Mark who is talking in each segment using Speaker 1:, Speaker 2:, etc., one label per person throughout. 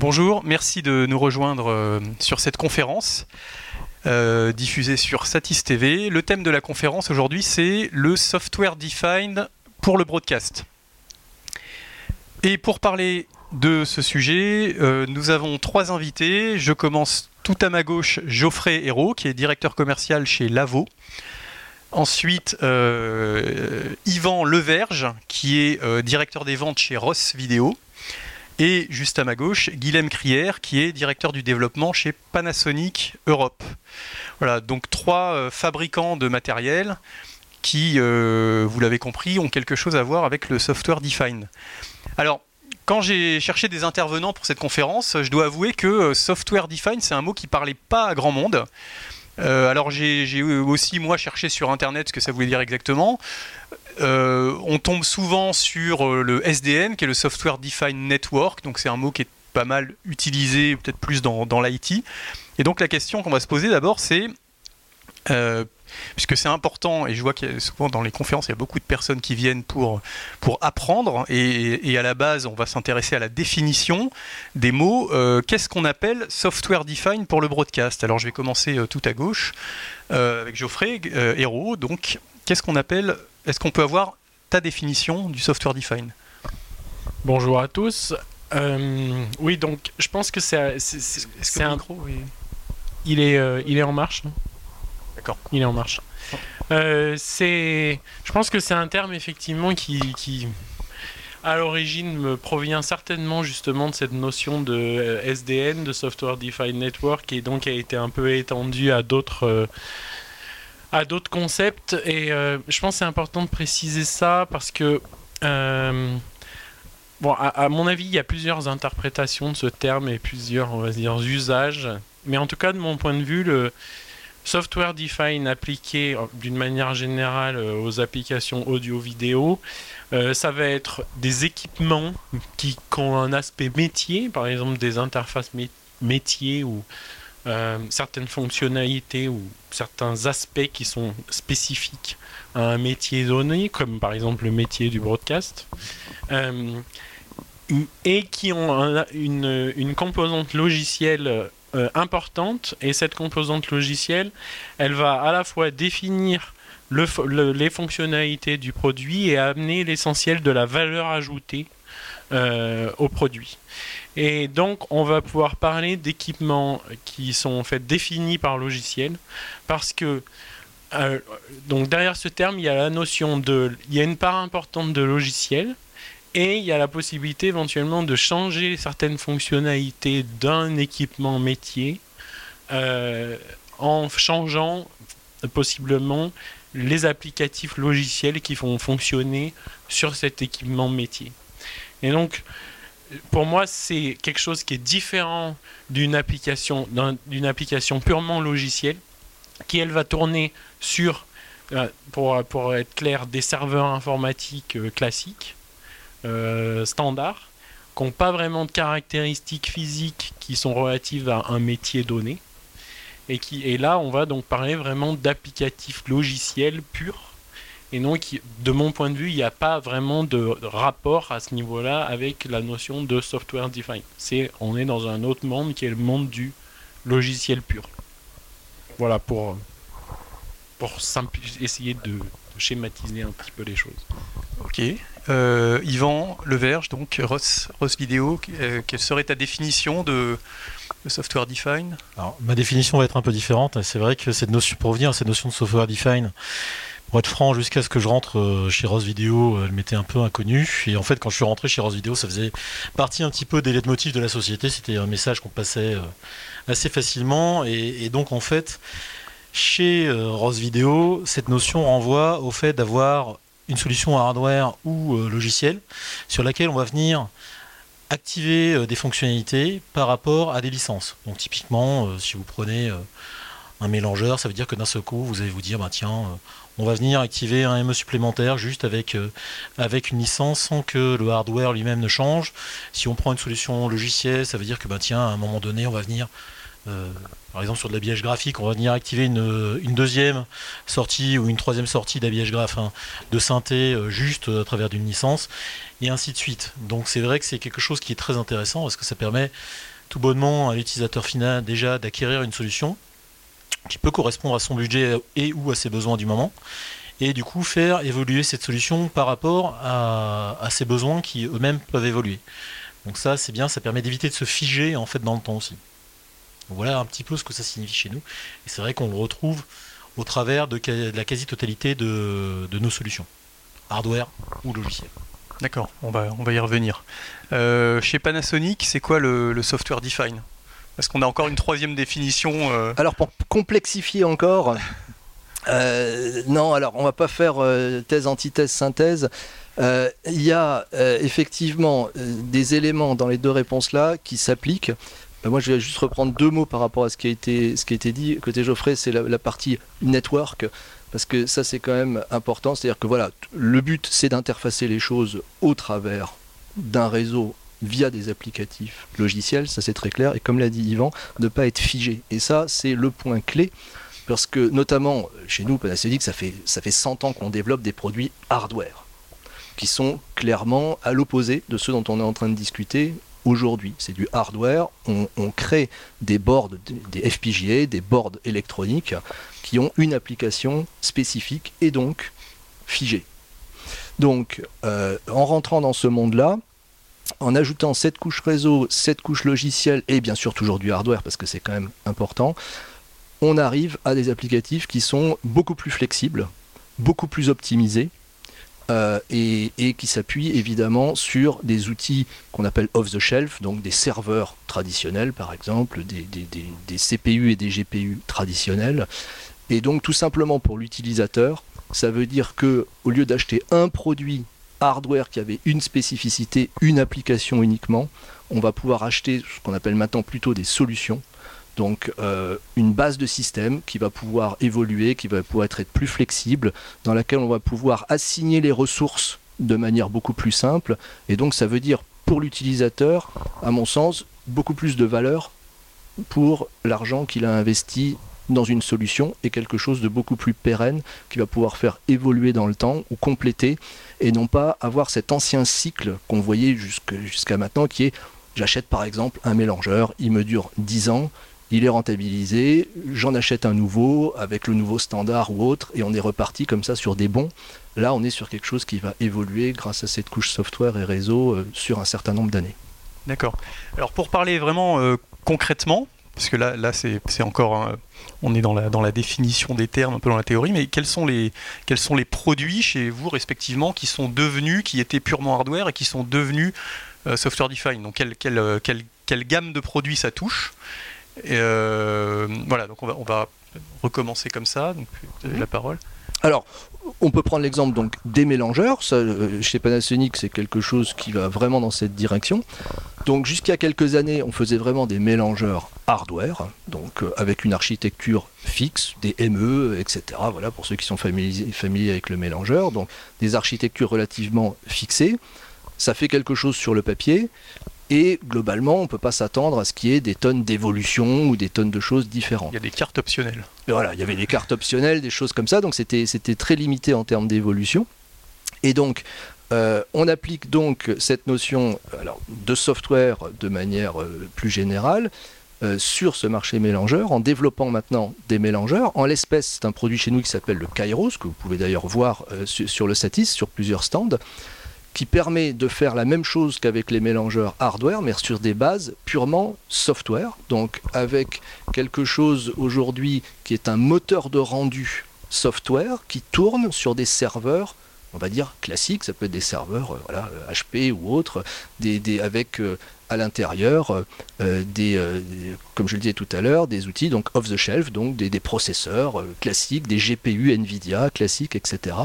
Speaker 1: Bonjour, merci de nous rejoindre euh, sur cette conférence euh, diffusée sur Satis TV. Le thème de la conférence aujourd'hui, c'est le software defined pour le broadcast. Et pour parler de ce sujet, euh, nous avons trois invités. Je commence tout à ma gauche, Geoffrey Hérault, qui est directeur commercial chez Lavo. Ensuite, Yvan Leverge, qui est directeur des ventes chez Ross Vidéo. Et juste à ma gauche, Guilhem Crière, qui est directeur du développement chez Panasonic Europe. Voilà, donc trois euh, fabricants de matériel qui, euh, vous l'avez compris, ont quelque chose à voir avec le software Define. Alors, quand j'ai cherché des intervenants pour cette conférence, je dois avouer que euh, software Define, c'est un mot qui parlait pas à grand monde. Alors j'ai aussi moi cherché sur internet ce que ça voulait dire exactement. Euh, on tombe souvent sur euh, le SDN qui est le Software Defined Network, donc c'est un mot qui est pas mal utilisé, peut-être plus dans, l'IT. Et donc la question qu'on va se poser d'abord c'est, euh, puisque c'est important, et je vois a souvent dans les conférences il y a beaucoup de personnes qui viennent pour, pour apprendre, et, à la base on va s'intéresser à la définition des mots. Qu'est-ce qu'on appelle Software Defined pour le broadcast? Alors je vais commencer tout à gauche avec Geoffrey Hérault. Donc qu'est-ce qu'on appelle Est-ce qu'on peut avoir ta définition du Software Defined?
Speaker 2: Bonjour à tous. Euh, oui, donc je pense que c'est
Speaker 1: que
Speaker 2: c'est
Speaker 1: le
Speaker 2: un
Speaker 1: micro
Speaker 2: il est euh, il est en marche.
Speaker 1: D'accord.
Speaker 2: Il est en marche. Euh, c'est je pense que c'est un terme effectivement qui qui à l'origine me provient certainement justement de cette notion de euh, SDN, de Software Defined Network, et donc a été un peu étendue à d'autres euh, à d'autres concepts. Et euh, je pense que c'est important de préciser ça parce que euh, Bon, à, mon avis, il y a plusieurs interprétations de ce terme et plusieurs, on va dire, usages. Mais en tout cas, de mon point de vue, le software define appliqué euh, d'une manière générale aux applications audio-vidéo, ça va être des équipements qui, ont un aspect métier, par exemple des interfaces mé- métiers ou euh, certaines fonctionnalités ou certains aspects qui sont spécifiques à un métier donné, comme par exemple le métier du broadcast. Euh, et qui ont un- une, composante logicielle euh, importante. Et cette composante logicielle, elle va à la fois définir les fonctionnalités du produit et amener l'essentiel de la valeur ajoutée au produit. Et donc, on va pouvoir parler d'équipements qui sont en fait définis par logiciel, parce que euh, donc derrière ce terme, il y a la notion de, il y a une part importante de logiciel, et il y a la possibilité éventuellement de changer certaines fonctionnalités d'un équipement métier euh, en changeant possiblement les applicatifs logiciels qui vont fonctionner sur cet équipement métier. Et donc, pour moi, c'est quelque chose qui est différent d'une application, d'un- d'une application purement logicielle, qui elle va tourner sur, euh, pour, pour être clair, des serveurs informatiques euh, classiques euh, standards, qui n'ont pas vraiment de caractéristiques physiques qui sont relatives à un métier donné. Et, qui, et là, on va donc parler vraiment d'applicatifs logiciels purs. Et qui, de mon point de vue, il n'y a pas vraiment de rapport à ce niveau-là avec la notion de software defined. C'est, on est dans un autre monde qui est le monde du logiciel pur. Voilà pour, pour essayer de, de schématiser un petit peu les choses.
Speaker 1: Ok. Euh, Yvan Leverge, donc Ross, Ross Vidéo, euh, quelle serait ta définition de, de software defined?
Speaker 3: Alors, ma définition va être un peu différente. C'est vrai que cette notion, pour revenir à cette notion de software define, pour être franc, jusqu'à ce que je rentre euh, chez Ross Video, euh, elle m'était un peu inconnue. Et en fait, quand je suis rentré chez Ross Video, ça faisait partie un petit peu des leitmotifs de la société. C'était un message qu'on passait euh, assez facilement. Et, donc, en fait, chez Ross Video, cette notion renvoie au fait d'avoir une solution hardware ou euh, logiciel sur laquelle on va venir activer des fonctionnalités par rapport à des licences. Donc typiquement, si vous prenez un mélangeur, ça veut dire que d'un seul coup, vous allez vous dire, bah, tiens, on va venir activer un ME supplémentaire juste avec, euh, avec une licence sans que le hardware lui-même ne change. Si on prend une solution logicielle, ça veut dire que bah, à un moment donné, on va venir euh, par exemple sur de l'habillage graphique, on va venir activer une, deuxième sortie ou une troisième sortie d'habillage graphique hein, de synthé juste à travers d'une licence, et ainsi de suite. Donc c'est vrai que c'est quelque chose qui est très intéressant parce que ça permet tout bonnement à l'utilisateur final déjà d'acquérir une solution qui peut correspondre à son budget et ou à ses besoins du moment et du coup faire évoluer cette solution par rapport à, ses besoins qui eux-mêmes peuvent évoluer. Donc ça c'est bien, ça permet d'éviter de se figer en fait dans le temps aussi. voilà un petit peu ce que ça signifie chez nous. Et c'est vrai qu'on le retrouve au travers de, la quasi-totalité de, nos solutions, hardware ou logiciel.
Speaker 1: D'accord, on va, on va y revenir. Euh, chez Panasonic, c'est quoi le, software define? Est-ce qu'on a encore une troisième définition euh
Speaker 4: Alors pour complexifier encore, euh, non, alors on va pas faire euh, thèse, antithèse, synthèse. Euh, il y a effectivement des éléments dans les deux réponses-là qui s'appliquent. moi, je vais juste reprendre deux mots par rapport à ce qui a été, dit. Côté Geoffrey, c'est la, partie network, parce que ça, c'est quand même important. C'est-à-dire que voilà, le but, c'est d'interfacer les choses au travers d'un réseau via des applicatifs logiciels, ça c'est très clair, et comme l'a dit Yvan, ne pas être figé. Et ça, c'est le point clé parce que notamment chez nous, Panasonic, ça fait, ça fait 100 ans qu'on développe des produits hardware, qui sont clairement à l'opposé de ceux dont on est en train de discuter aujourd'hui. C'est du hardware, on, crée des boards, des FPGA, des boards électroniques, qui ont une application spécifique et donc figée. Donc, euh, en rentrant dans ce monde-là, en ajoutant cette couche réseau, cette couche logicielle et bien sûr toujours du hardware parce que c'est quand même important, on arrive à des applicatifs qui sont beaucoup plus flexibles, beaucoup plus optimisés, euh, et, qui s'appuient évidemment sur des outils qu'on appelle off-the-shelf, donc des serveurs traditionnels par exemple, des, CPU et des GPU traditionnels. Et donc tout simplement pour l'utilisateur, ça veut dire que au lieu d'acheter un produit hardware qui avait une spécificité, une application uniquement, on va pouvoir acheter ce qu'on appelle maintenant plutôt des solutions donc euh, une base de système qui va pouvoir évoluer, qui va pouvoir être plus flexible, dans laquelle on va pouvoir assigner les ressources de manière beaucoup plus simple. Et donc ça veut dire pour l'utilisateur, à mon sens, beaucoup plus de valeur pour l'argent qu'il a investi dans une solution et quelque chose de beaucoup plus pérenne qui va pouvoir faire évoluer dans le temps ou compléter et non pas avoir cet ancien cycle qu'on voyait jusqu'à maintenant qui est j'achète par exemple un mélangeur, il me dure 10 ans, il est rentabilisé, j'en achète un nouveau avec le nouveau standard ou autre, et on est reparti comme ça sur des bons. Là, on est sur quelque chose qui va évoluer grâce à cette couche software et réseau euh, sur un certain nombre d'années.
Speaker 1: D'accord. Alors pour parler vraiment euh, concrètement, parce que là, là c'est encore, on est dans la, dans la définition des termes, un peu dans la théorie, mais quels sont les, quels sont les produits chez vous respectivement qui sont devenus, qui étaient purement hardware et qui sont devenus euh, software defined? Donc quelle, quelle, quelle, quelle gamme de produits ça touche? Euh, voilà, donc on va, on va recommencer comme ça. Donc, vous la parole.
Speaker 4: Alors, on peut prendre l'exemple donc des mélangeurs. Euh, chez Panasonic, c'est quelque chose qui va vraiment dans cette direction. Donc, jusqu'à quelques années, on faisait vraiment des mélangeurs hardware, donc euh, avec une architecture fixe, des ME, etc. Voilà, pour ceux qui sont familiers, familiers avec le mélangeur. Donc, des architectures relativement fixées. Ça fait quelque chose sur le papier, et globalement, on ne peut pas s'attendre à ce qu'il y ait des tonnes d'évolution ou des tonnes de choses différentes.
Speaker 1: Il y a des cartes optionnelles.
Speaker 4: voilà, il y avait des cartes optionnelles, des choses comme ça, donc c'était très limité en termes d'évolution. Et donc, euh, on applique donc cette notion alors, de software de manière euh, plus générale euh, sur ce marché mélangeur en développant maintenant des mélangeurs. En l'espèce, c'est un produit chez nous qui s'appelle le Kairos, que vous pouvez d'ailleurs voir sur le Satis, sur plusieurs stands qui permet de faire la même chose qu'avec les mélangeurs hardware, mais sur des bases purement software. Donc avec quelque chose aujourd'hui qui est un moteur de rendu software qui tourne sur des serveurs on va dire classiques, ça peut être des serveurs euh, HP ou autres, avec euh, à l'intérieur euh, des, comme je le disais tout à l'heure, des outils donc off the shelf, donc des processeurs classiques, des GPU Nvidia classiques, etc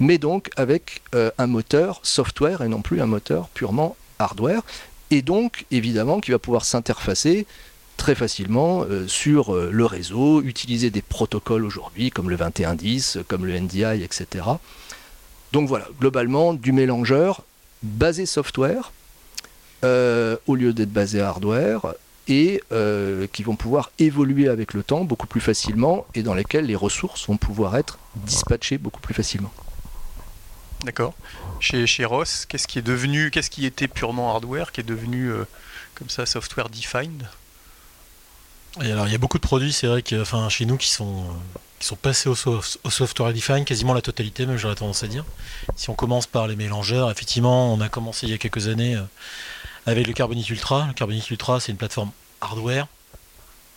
Speaker 4: mais donc avec euh, un moteur software et non plus un moteur purement hardware, et donc évidemment qui va pouvoir s'interfacer très facilement euh, sur euh, le réseau, utiliser des protocoles aujourd'hui comme le 2110, comme le NDI, etc. Donc voilà, globalement du mélangeur basé software au lieu d'être basé hardware, et qui vont pouvoir évoluer avec le temps beaucoup plus facilement et dans lesquels les ressources vont pouvoir être dispatchées beaucoup plus facilement.
Speaker 1: D'accord. Chez, Ross, qu'est-ce qui est devenu, qu'est-ce qui était purement hardware, qui est devenu euh, comme ça software defined?
Speaker 3: Alors, il y a beaucoup de produits, c'est vrai que, chez nous, qui sont, qui sont passés au, au software defined, quasiment la totalité, même j'aurais tendance à dire. Si on commence par les mélangeurs, effectivement, on a commencé il y a quelques années euh, avec le Carbonite Ultra. Le Carbonite Ultra, c'est une plateforme hardware,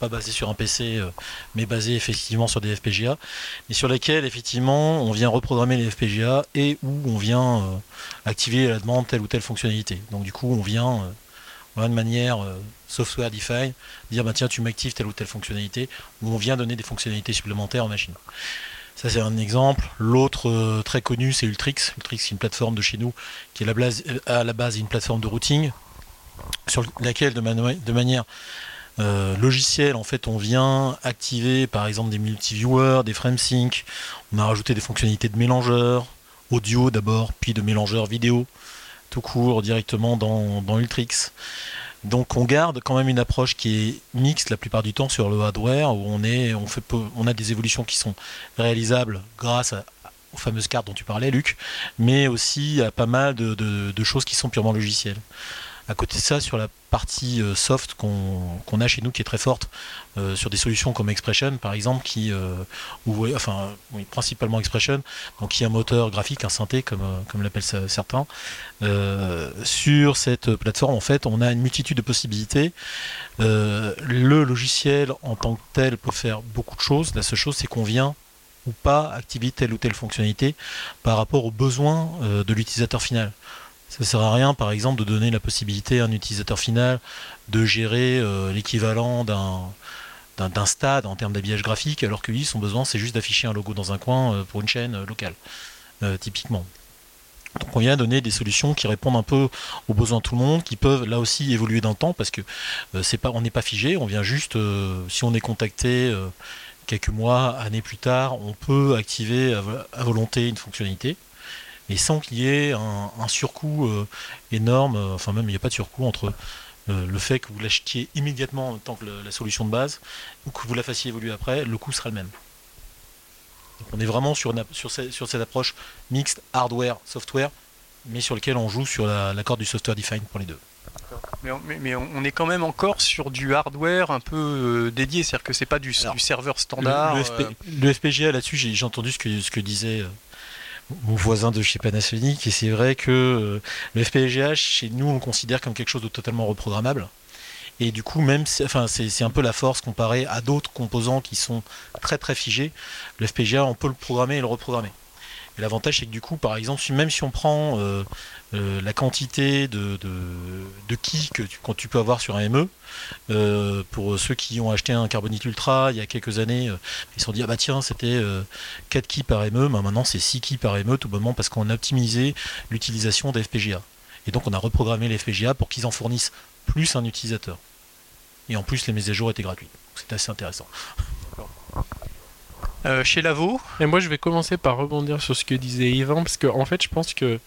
Speaker 3: pas basée sur un PC, euh, mais basée effectivement sur des FPGA, et sur lesquels, effectivement, on vient reprogrammer les FPGA et où on vient euh, activer à la demande telle ou telle fonctionnalité. Donc, du coup, on vient euh, de manière euh, software defined dire bah tiens tu m'actives telle ou telle fonctionnalité ou on vient donner des fonctionnalités supplémentaires en machine. Ça c'est un exemple. L'autre très connu c'est Ultrix. Ultrix c'est une plateforme de chez nous qui est la base, à la base une plateforme de routing sur laquelle de, de manière euh, logicielle en fait on vient activer par exemple des multi-viewers, des FrameSync, on a rajouté des fonctionnalités de mélangeurs, audio d'abord, puis de mélangeurs vidéo, tout court directement dans, Ultrix. Donc on garde quand même une approche qui est mixte la plupart du temps sur le hardware où on est on fait on a des évolutions qui sont réalisables grâce aux fameuses cartes dont tu parlais Luc, mais aussi à pas mal de choses qui sont purement logicielles. À côté de ça, sur la partie euh, soft qu'on a chez nous qui est très forte, euh, sur des solutions comme Expression par exemple, qui, euh, ou, enfin oui, principalement Expression, donc qui est un moteur graphique, un synthé comme, l'appellent certains, sur cette plateforme, en fait, on a une multitude de possibilités. Le logiciel en tant que tel peut faire beaucoup de choses. La seule chose, c'est qu'on vient ou pas activer telle ou telle fonctionnalité par rapport aux besoins de l'utilisateur final. Ça ne sert à rien, par exemple, de donner la possibilité à un utilisateur final de gérer euh, l'équivalent d'un d'un- stade en termes d'habillage graphique, alors que lui, son besoin, c'est juste d'afficher un logo dans un coin euh, pour une chaîne euh, locale, typiquement. Donc on vient donner des solutions qui répondent un peu aux besoins de tout le monde, qui peuvent là aussi évoluer dans le temps, parce que c'est pas, on n'est pas figé, on vient juste, si on est contacté quelques mois, années plus tard, on peut activer à volonté une fonctionnalité, et sans qu'il y ait un, un surcoût euh, énorme, euh, enfin même il n'y a pas de surcoût entre euh, le fait que vous l'achetiez immédiatement en tant que le- la solution de base, ou que vous la fassiez évoluer après, le coût sera le même. Donc on est vraiment sur, une sur, ce- sur cette approche mixte hardware-software, mais sur lequel on joue sur la- l'accord du software defined pour les deux.
Speaker 1: Mais on, mais- mais est quand même encore sur du hardware un peu dédié, c'est-à-dire que c'est pas du,
Speaker 3: Alors,
Speaker 1: du serveur standard.
Speaker 3: Le, le FP
Speaker 1: euh,
Speaker 3: le FPGA là-dessus, j'ai entendu ce que, ce que disait mon voisin de chez Panasonic, et c'est vrai que euh, le FPGA, chez nous, on le considère comme quelque chose de totalement reprogrammable. Et du coup, même, enfin, c'est c'est un peu la force comparée à d'autres composants qui sont très très figés. Le FPGA, on peut le programmer et le reprogrammer. Et l'avantage, c'est que du coup, par exemple, même si on prend euh, euh, la quantité de, de, keys que tu, quand tu peux avoir sur un ME, euh, pour ceux qui ont acheté un Carbonite Ultra il y a quelques années, ils se sont dit ah bah tiens c'était euh, 4 keys par ME, bah maintenant c'est 6 keys par ME tout bonnement parce qu'on a optimisé l'utilisation des FPGA. Et donc on a reprogrammé les FPGA pour qu'ils en fournissent plus un utilisateur. Et en plus les mises à jour étaient gratuites. C'est assez intéressant.
Speaker 1: Euh, chez Lavo,
Speaker 2: Et moi, je vais commencer par rebondir sur ce que disait Yvan, parce que en fait, je pense que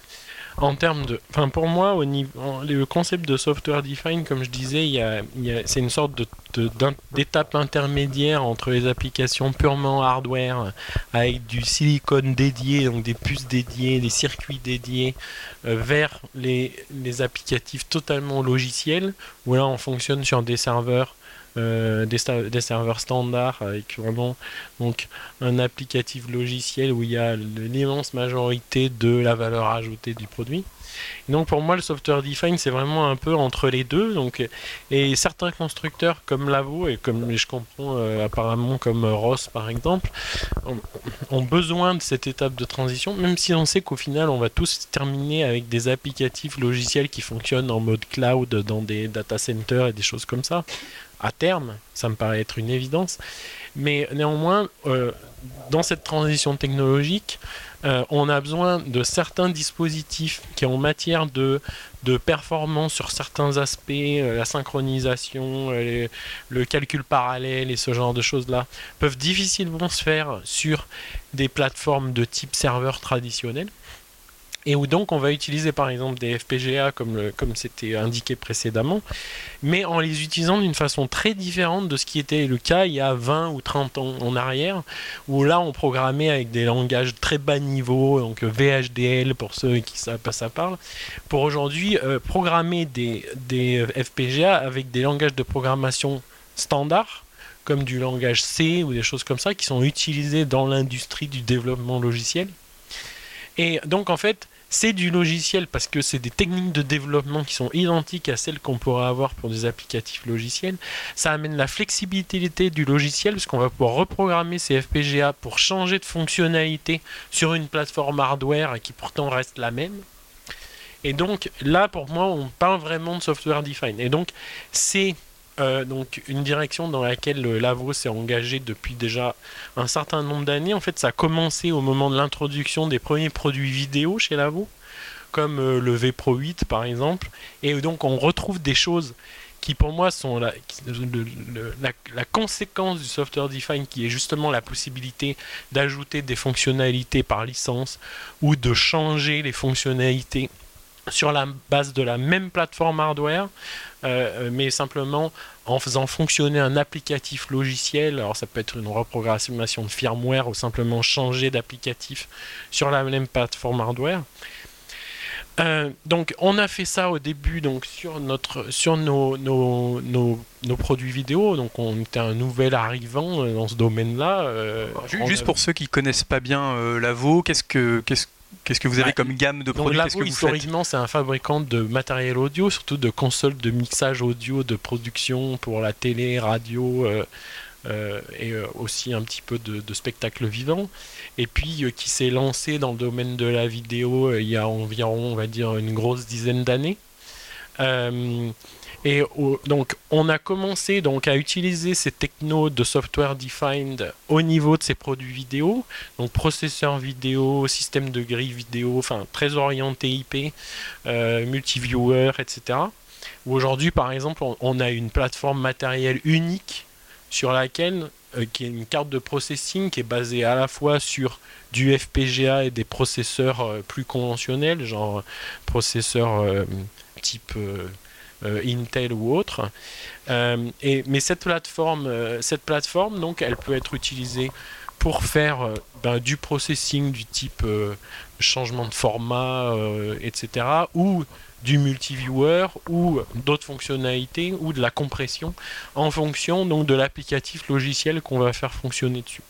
Speaker 2: en termes de, enfin pour moi, au niveau, le concept de software defined, comme je disais, y y a- c'est une sorte d'étape intermédiaire entre les applications purement hardware avec du silicone dédié, donc des puces dédiées, des circuits dédiés, euh, vers les applicatifs totalement logiciels, où là on fonctionne sur des serveurs. Euh, des, serveurs standards avec vraiment donc un applicatif logiciel où il y a l'immense majorité de la valeur ajoutée du produit. Donc pour moi, le software defined, c'est vraiment un peu entre les deux. Donc, et certains constructeurs comme Lavo et comme je comprends euh, apparemment comme euh, Ross par exemple, ont, ont besoin de cette étape de transition, même si on sait qu'au final, on va tous terminer avec des applicatifs logiciels qui fonctionnent en mode cloud dans des data centers et des choses comme ça. À terme, ça me paraît être une évidence. Mais néanmoins, euh, dans cette transition technologique, euh, on a besoin de certains dispositifs qui, en matière de, performance sur certains aspects, euh, la synchronisation, le calcul parallèle et ce genre de choses-là, peuvent difficilement se faire sur des plateformes de type serveur traditionnel. Et où donc on va utiliser par exemple des FPGA comme, comme c'était indiqué précédemment, mais en les utilisant d'une façon très différente de ce qui était le cas il y a 20 ou 30 ans en arrière, où là on programmait avec des langages très bas niveau, donc VHDL pour ceux qui savent pas ça parle, pour aujourd'hui euh, programmer des, des FPGA avec des langages de programmation standards comme du langage C ou des choses comme ça qui sont utilisés dans l'industrie du développement logiciel. Et donc en fait, c'est du logiciel parce que c'est des techniques de développement qui sont identiques à celles qu'on pourrait avoir pour des applicatifs logiciels. Ça amène la flexibilité du logiciel parce qu'on va pouvoir reprogrammer ces FPGA pour changer de fonctionnalité sur une plateforme hardware qui pourtant reste la même. Et donc là, pour moi, on parle vraiment de software defined. Et donc, c'est euh, donc une direction dans laquelle Lavo s'est engagé depuis déjà un certain nombre d'années. En fait, ça a commencé au moment de l'introduction des premiers produits vidéo chez Lavo, comme euh, le V Pro 8 par exemple. Et donc on retrouve des choses qui pour moi sont la, conséquence du software defined qui est justement la possibilité d'ajouter des fonctionnalités par licence ou de changer les fonctionnalités sur la base de la même plateforme hardware, euh, mais simplement en faisant fonctionner un applicatif logiciel. Alors ça peut être une reprogrammation de firmware ou simplement changer d'applicatif sur la même plateforme hardware. Euh, donc on a fait ça au début donc sur notre sur nos, nos, nos, produits vidéo donc on était un nouvel arrivant euh, dans ce domaine là
Speaker 1: juste pour ceux qui connaissent pas bien Lavo qu'est-ce que qu'est-ce Qu'est-ce que vous avez comme gamme de produits?
Speaker 2: Lavo, historiquement, c'est un fabricant de matériel audio, surtout de consoles de mixage audio, de production pour la télé, radio euh, euh, et euh, aussi un petit peu de, spectacle vivant. Et puis qui s'est lancé dans le domaine de la vidéo il y a environ, on va dire, une grosse dizaine d'années. Et donc, on a commencé donc à utiliser ces technos de software defined au niveau de ces produits vidéo, donc processeur vidéo, système de grille vidéo, enfin très orienté IP, euh, multiviewer, etc. Aujourd'hui, par exemple, on, a une plateforme matérielle unique sur laquelle euh, qui est une carte de processing qui est basée à la fois sur du FPGA et des processeurs euh, plus conventionnels, genre processeurs type euh, Intel ou autre. Euh, mais cette plateforme, euh, elle peut être utilisée pour faire ben, du processing du type changement de format, etc., ou du multiviewer ou d'autres fonctionnalités ou de la compression en fonction donc de l'applicatif logiciel qu'on va faire fonctionner dessus.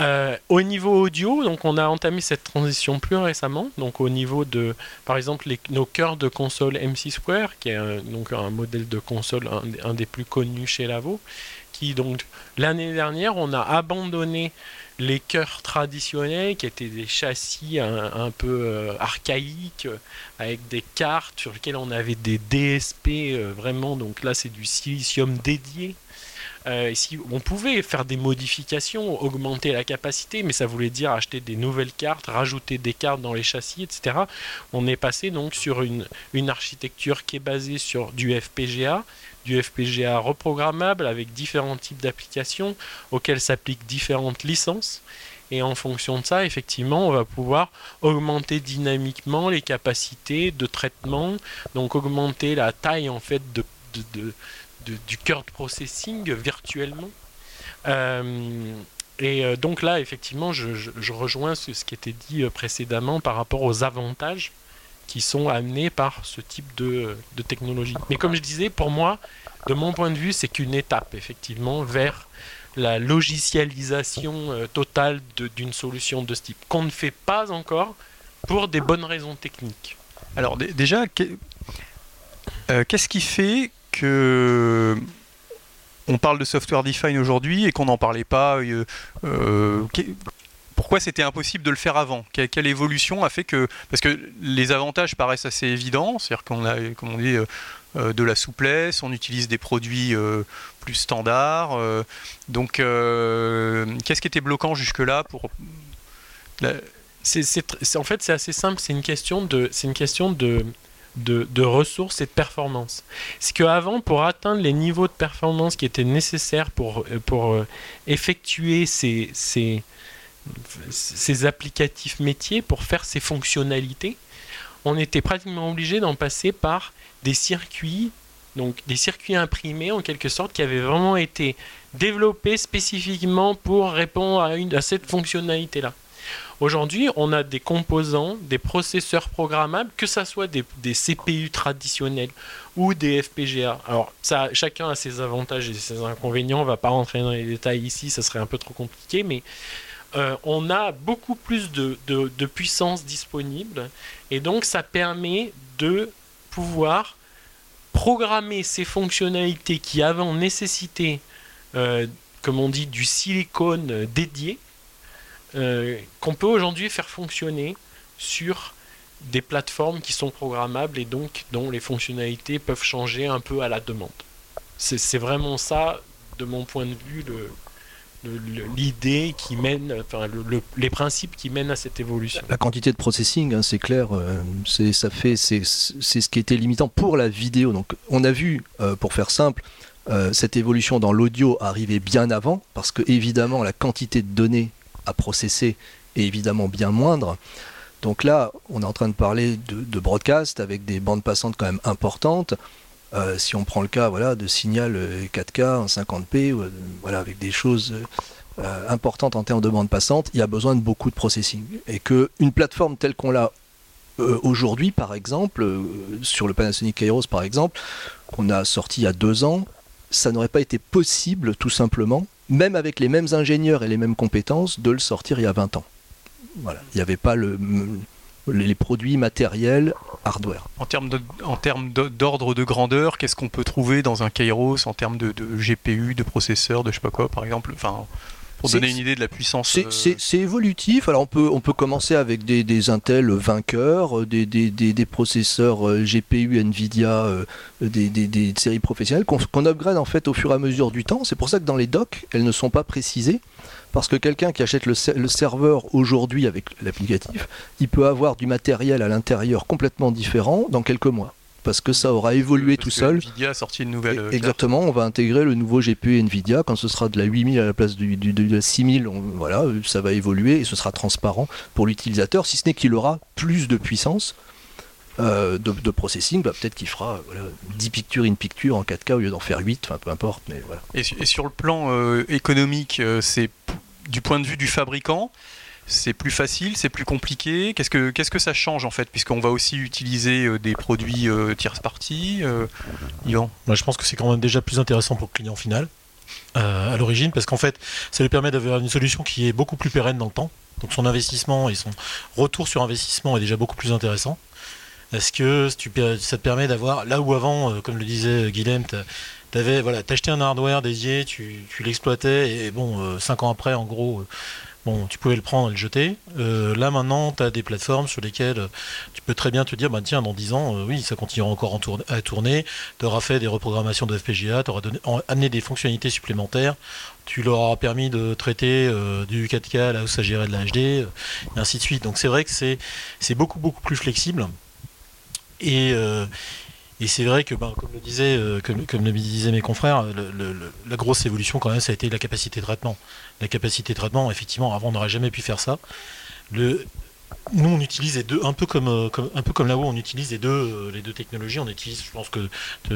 Speaker 2: Euh, au niveau audio, donc on a entamé cette transition plus récemment. Donc au niveau de, par exemple, nos cœurs de console MC Square, qui est un, donc un modèle de console un, des plus connus chez Lavo, qui donc l'année dernière on a abandonné les cœurs traditionnels qui étaient des châssis un, peu euh, archaïques avec des cartes sur lesquelles on avait des DSP euh, vraiment donc là c'est du silicium dédié euh, on pouvait faire des modifications, augmenter la capacité, mais ça voulait dire acheter des nouvelles cartes, rajouter des cartes dans les châssis, etc. On est passé donc sur une, architecture qui est basée sur du FPGA, du FPGA reprogrammable avec différents types d'applications auxquelles s'appliquent différentes licences. Et en fonction de ça, effectivement, on va pouvoir augmenter dynamiquement les capacités de traitement, donc augmenter la taille en fait de, de processing virtuellement. Euh, et euh, donc là, effectivement, je, rejoins ce, qui était dit euh, précédemment par rapport aux avantages qui sont amenés par ce type de, technologie. Mais comme je disais, pour moi, de mon point de vue, c'est qu'une étape, effectivement, vers la logicialisation totale d'une solution de ce type, qu'on ne fait pas encore pour des bonnes raisons techniques.
Speaker 1: Alors déjà, qu'est-ce qui fait on parle de software defined aujourd'hui et qu'on n'en parlait pas. Euh, euh, pourquoi c'était impossible de le faire avant? Quelle, évolution a fait que parce que les avantages paraissent assez évidents, c'est-à-dire qu'on a, comme on dit, euh, de la souplesse, on utilise des produits plus standards. donc, qu'est-ce qui était bloquant jusque-là pour
Speaker 2: c'est, en fait, c'est assez simple. C'est une question de, c'est une question de de, ressources et de performance. C'est qu'avant, pour atteindre les niveaux de performance qui étaient nécessaires pour, euh, pour euh, effectuer ces, ces, ces applicatifs métiers, pour faire ces fonctionnalités, on était pratiquement obligé d'en passer par des circuits, donc des circuits imprimés en quelque sorte, qui avaient vraiment été développés spécifiquement pour répondre à, une, à cette fonctionnalité-là. Aujourd'hui, on a des composants, des processeurs programmables, que ce soit des, CPU traditionnels ou des FPGA. Alors, ça, chacun a ses avantages et ses inconvénients. On ne va pas rentrer dans les détails ici, ça serait un peu trop compliqué, mais euh, on a beaucoup plus de, puissance disponible et donc ça permet de pouvoir programmer ces fonctionnalités qui avant nécessité, euh, comme on dit, du silicone dédié euh, qu'on peut aujourd'hui faire fonctionner sur des plateformes qui sont programmables et donc dont les fonctionnalités peuvent changer un peu à la demande. C'est vraiment ça, de mon point de vue, l'idée qui mène, enfin, les principes qui mènent à cette évolution.
Speaker 4: La quantité de processing, hein, c'est clair, euh, c'est ça fait, c'est ce qui était limitant pour la vidéo. Donc, on a vu, euh, pour faire simple, cette évolution dans l'audio arriver bien avant, parce que évidemment la quantité de données à processer est évidemment bien moindre. Donc là, on est en train de parler de, broadcast avec des bandes passantes quand même importantes. Euh, si on prend le cas voilà, de signal 4K euh, en 50p, euh, voilà, avec des choses importantes en termes de bandes passantes, il y a besoin de beaucoup de processing. Et qu'une plateforme telle qu'on l'a aujourd'hui, par exemple, sur le Panasonic Kairos par exemple, qu'on a sorti il y a deux ans, ça n'aurait pas été possible tout simplement même avec les mêmes ingénieurs et les mêmes compétences, de le sortir il y a 20 ans. Voilà. Il n'y avait pas le, les produits matériels hardware.
Speaker 1: En termes d'ordre de, grandeur, qu'est-ce qu'on peut trouver dans un Kairos en termes de, GPU, de processeur, de je sais pas quoi, par exemple? Enfin, pour donner une idée de la puissance.
Speaker 4: Euh, c'est évolutif. Alors on peut, on peut commencer avec des, des Intel vainqueurs, euh, des, des, des processeurs euh, GPU Nvidia, des, séries professionnelles qu'on upgrade en fait au fur et à mesure du temps. C'est pour ça que dans les docks, elles ne sont pas précisées. Parce que quelqu'un qui achète le, le serveur aujourd'hui avec l'applicatif, il peut avoir du matériel à l'intérieur complètement différent dans quelques mois parce que ça aura évolué tout seul.
Speaker 1: Nvidia a sorti une nouvelle.
Speaker 4: Euh, exactement, on va intégrer le nouveau GPU Nvidia quand ce sera de la 8000 à la place du, de la 6000. voilà, ça va évoluer et ce sera transparent pour l'utilisateur, si ce n'est qu'il aura plus de puissance. Euh, de, processing, bah, peut-être qu'il fera 10 pictures in picture en 4K au lieu d'en faire 8, enfin peu importe. Mais voilà.
Speaker 1: et, sur le plan euh, économique, c'est du point de vue du fabricant, c'est plus facile, c'est plus compliqué Qu'est-ce que ça change en fait Puisqu'on va aussi utiliser euh, des produits euh, tierce partie. Euh,
Speaker 3: Yvan Moi, Je pense que c'est quand même déjà plus intéressant pour le client final à l'origine, parce qu'en fait, ça lui permet d'avoir une solution qui est beaucoup plus pérenne dans le temps. Donc son investissement et son retour sur investissement est déjà beaucoup plus intéressant. Est-ce que ça te permet d'avoir, là où avant, comme le disait Guilhem, tu voilà, acheté un hardware dédié, tu, l'exploitais, et bon, 5 ans après, en gros, Bon, tu pouvais le prendre et le jeter. Euh, là maintenant, tu as des plateformes sur lesquelles euh, tu peux très bien te dire, bah, tiens, dans 10 ans, euh, oui, ça continuera encore à tourner. Tu auras fait des reprogrammations de FPGA, tu auras amené des fonctionnalités supplémentaires. Tu leur auras permis de traiter du 4K là où ça gérait de la HD, et ainsi de suite. Donc c'est vrai que c'est beaucoup, beaucoup plus flexible. Et, et c'est vrai que, ben, comme, le disait, euh, comme, le disaient mes confrères, la grosse évolution quand même, ça a été la capacité de traitement. La capacité de traitement, effectivement, avant on n'aurait jamais pu faire ça. Nous, on utilise les deux, un peu comme, euh, un peu comme là-haut, on utilise les deux, euh, technologies. On utilise, je pense que